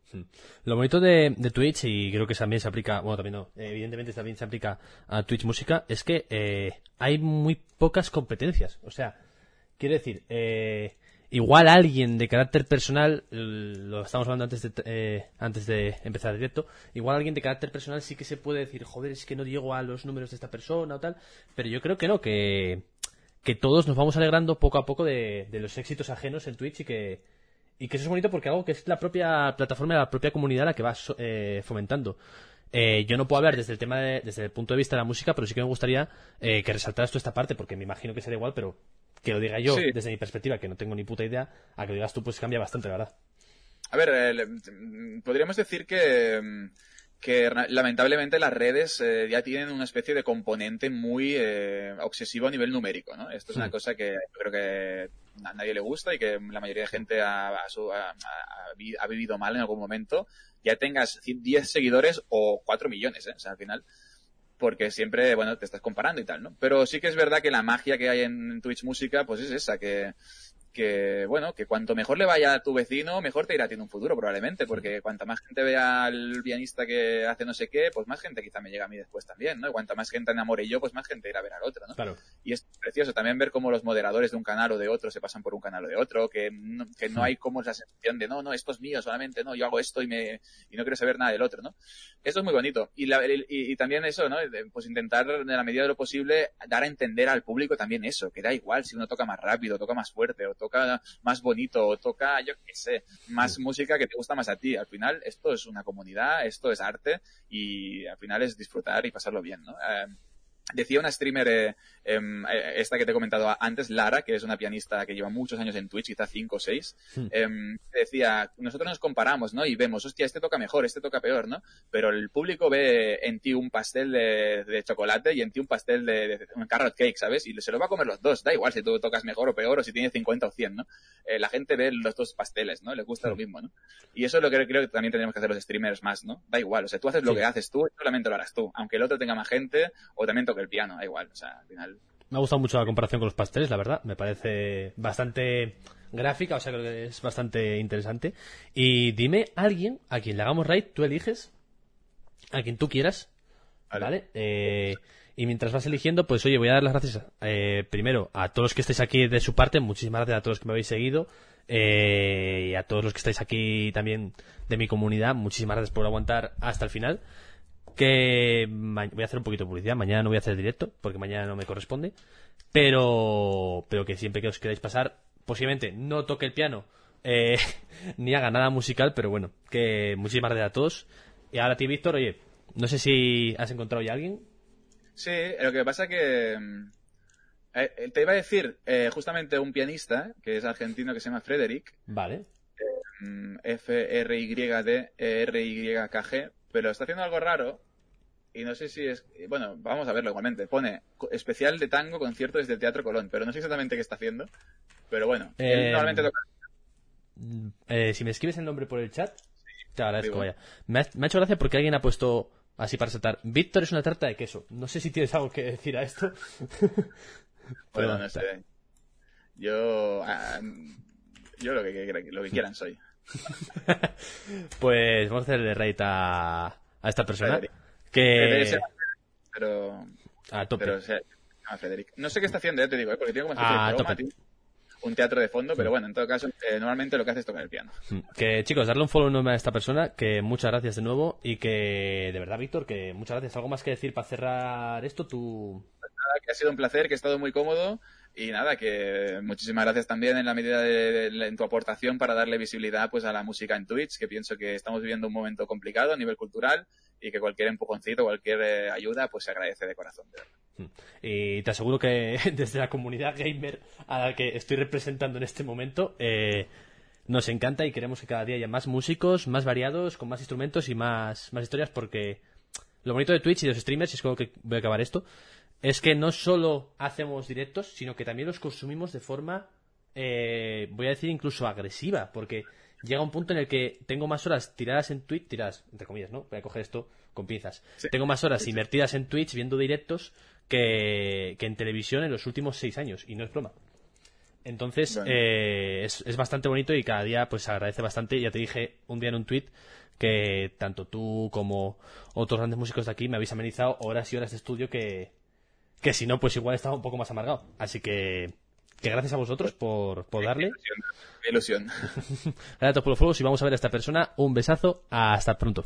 Lo bonito de, de Twitch, y creo que también se aplica, bueno, también no, evidentemente también se aplica a Twitch Música, es que eh, hay muy pocas competencias. O sea, quiero decir, eh, igual alguien de carácter personal, lo estamos hablando antes de, eh, antes de empezar el directo, igual alguien de carácter personal sí que se puede decir, joder, es que no llego a los números de esta persona o tal, pero yo creo que no, que, que todos nos vamos alegrando poco a poco de, de los éxitos ajenos en Twitch y que, y que eso es bonito porque algo que es la propia plataforma, la propia comunidad la que va eh, fomentando. Eh, yo no puedo hablar desde el tema desde el punto de vista de la música, pero sí que me gustaría eh, que resaltaras tú esta parte, porque me imagino que será igual, pero que lo diga yo desde mi perspectiva, que no tengo ni puta idea, a que lo digas tú, pues cambia bastante, ¿verdad? A ver, podríamos decir que, que lamentablemente las redes eh, ya tienen una especie de componente muy eh, obsesivo a nivel numérico, ¿no? Esto es una hmm. cosa que creo que a nadie le gusta y que la mayoría de gente ha, ha, vivido mal en algún momento. Ya tengas 10 seguidores o 4 millones, ¿eh? O sea, al final porque siempre, bueno, te estás comparando y tal, ¿no? Pero sí que es verdad que la magia que hay en Twitch Música, pues es esa, que que, bueno, que cuanto mejor le vaya a tu vecino, mejor te irá tiene un futuro probablemente, porque cuanta más gente vea al pianista que hace no sé qué, pues más gente quizá me llega a mí después también, ¿no? Y cuanta más gente enamore yo, pues más gente irá a ver al otro, ¿no? Claro. Y es precioso también ver cómo los moderadores de un canal o de otro se pasan por un canal o de otro, que no, que no hay como esa sensación de, no, no, esto es mío solamente, no, yo hago esto y me, y no quiero saber nada del otro, ¿no? Eso es muy bonito. Y, la, y, también eso, ¿no? Pues intentar, en la medida de lo posible, dar a entender al público también eso, que da igual si uno toca más rápido, toca más fuerte o toca más bonito o toca, yo qué sé, más música que te gusta más a ti. Al final, esto es una comunidad, esto es arte y al final es disfrutar y pasarlo bien, ¿no? Eh, decía una streamer eh, Em, eh, esta que te he comentado antes, Lara, que es una pianista que lleva muchos años en Twitch, quizá 5 o 6, hmm. em, decía, nosotros nos comparamos, ¿no? Y vemos, hostia, este toca mejor, este toca peor, ¿no? Pero el público ve en ti un pastel de, chocolate y en ti un pastel de, un carrot cake, ¿sabes? Y se lo va a comer los dos, da igual si tú tocas mejor o peor o si tienes 50 o 100, ¿no? Eh, la gente ve los dos pasteles, ¿no? Les gusta lo hmm. mismo, ¿no? Y eso es lo que creo que también tenemos que hacer los streamers más, ¿no? Da igual, o sea, tú haces lo que haces tú y solamente lo harás tú, aunque el otro tenga más gente o también el piano, da igual, o sea, al final me ha gustado mucho la comparación con los pasteles, la verdad. Me parece bastante gráfica, o sea, creo que es bastante interesante. Y dime alguien a quien le hagamos raid, tú eliges a quien tú quieras, ¿vale? Eh, y mientras vas eligiendo, pues oye, voy a dar las gracias eh, primero a todos los que estáis aquí de su parte, muchísimas gracias a todos los que me habéis seguido eh, y a todos los que estáis aquí también de mi comunidad, muchísimas gracias por aguantar hasta el final que voy a hacer un poquito de publicidad, mañana no voy a hacer directo, porque mañana no me corresponde, pero, pero que siempre que os queráis pasar, posiblemente no toque el piano, eh, ni haga nada musical, pero bueno, que muchísimas gracias a todos. Y ahora a ti, Víctor, oye, no sé si has encontrado ya a alguien. Sí, lo que pasa que mm, eh, te iba a decir eh, justamente un pianista, que es argentino, que se llama Frederick. Vale. F-R-Y-D-R-Y-K-G, pero está haciendo algo raro y no sé si es. Bueno, vamos a verlo igualmente. Pone especial de tango, concierto desde el Teatro Colón, pero no sé exactamente qué está haciendo. Pero bueno, eh, normalmente toca. Eh, si me escribes el nombre por el chat, te agradezco, vaya. Me ha, hecho gracia porque alguien ha puesto así para saltar. Víctor es una tarta de queso. No sé si tienes algo que decir a esto. bueno, no sé. Yo. Ah, yo lo que, lo que quieran soy. pues vamos a hacerle rate a, a esta persona. Que... Pero... A tope. Pero, No sé qué está haciendo, ya te digo, ¿eh? porque tiene como a un teatro de fondo, pero bueno, en todo caso, eh, normalmente lo que hace es tocar el piano. Mm. Que chicos, darle un follow a esta persona, que muchas gracias de nuevo y que de verdad, Víctor, que muchas gracias. ¿Algo más que decir para cerrar esto? Tú... Pues nada, que ha sido un placer, que he estado muy cómodo y nada, que muchísimas gracias también en la medida de, en tu aportación para darle visibilidad pues a la música en Twitch, que pienso que estamos viviendo un momento complicado a nivel cultural y que cualquier empujoncito, cualquier eh, ayuda, pues se agradece de corazón. Hmm. Y te aseguro que desde la comunidad gamer a la que estoy representando en este momento, eh, nos encanta y queremos que cada día haya más músicos, más variados, con más instrumentos y más, más historias, porque lo bonito de Twitch y de los streamers, y es con lo que voy a acabar esto, es que no solo hacemos directos, sino que también los consumimos de forma, eh, voy a decir incluso agresiva, porque llega un punto en el que tengo más horas tiradas en Twitch, tiradas, entre comillas, ¿no? Voy a coger esto con pinzas. Tengo más horas invertidas en Twitch viendo directos que, en televisión en los últimos seis años, y no es broma. Entonces, eh, es, es, bastante bonito y cada día pues se agradece bastante. Ya te dije un día en un tweet que tanto tú como otros grandes músicos de aquí me habéis amenizado horas y horas de estudio que, que si no, pues igual estaba un poco más amargado. Así que, que gracias a vosotros por, por darle. ilusión. gracias por los fuegos y vamos a ver a esta persona. Un besazo. Hasta pronto.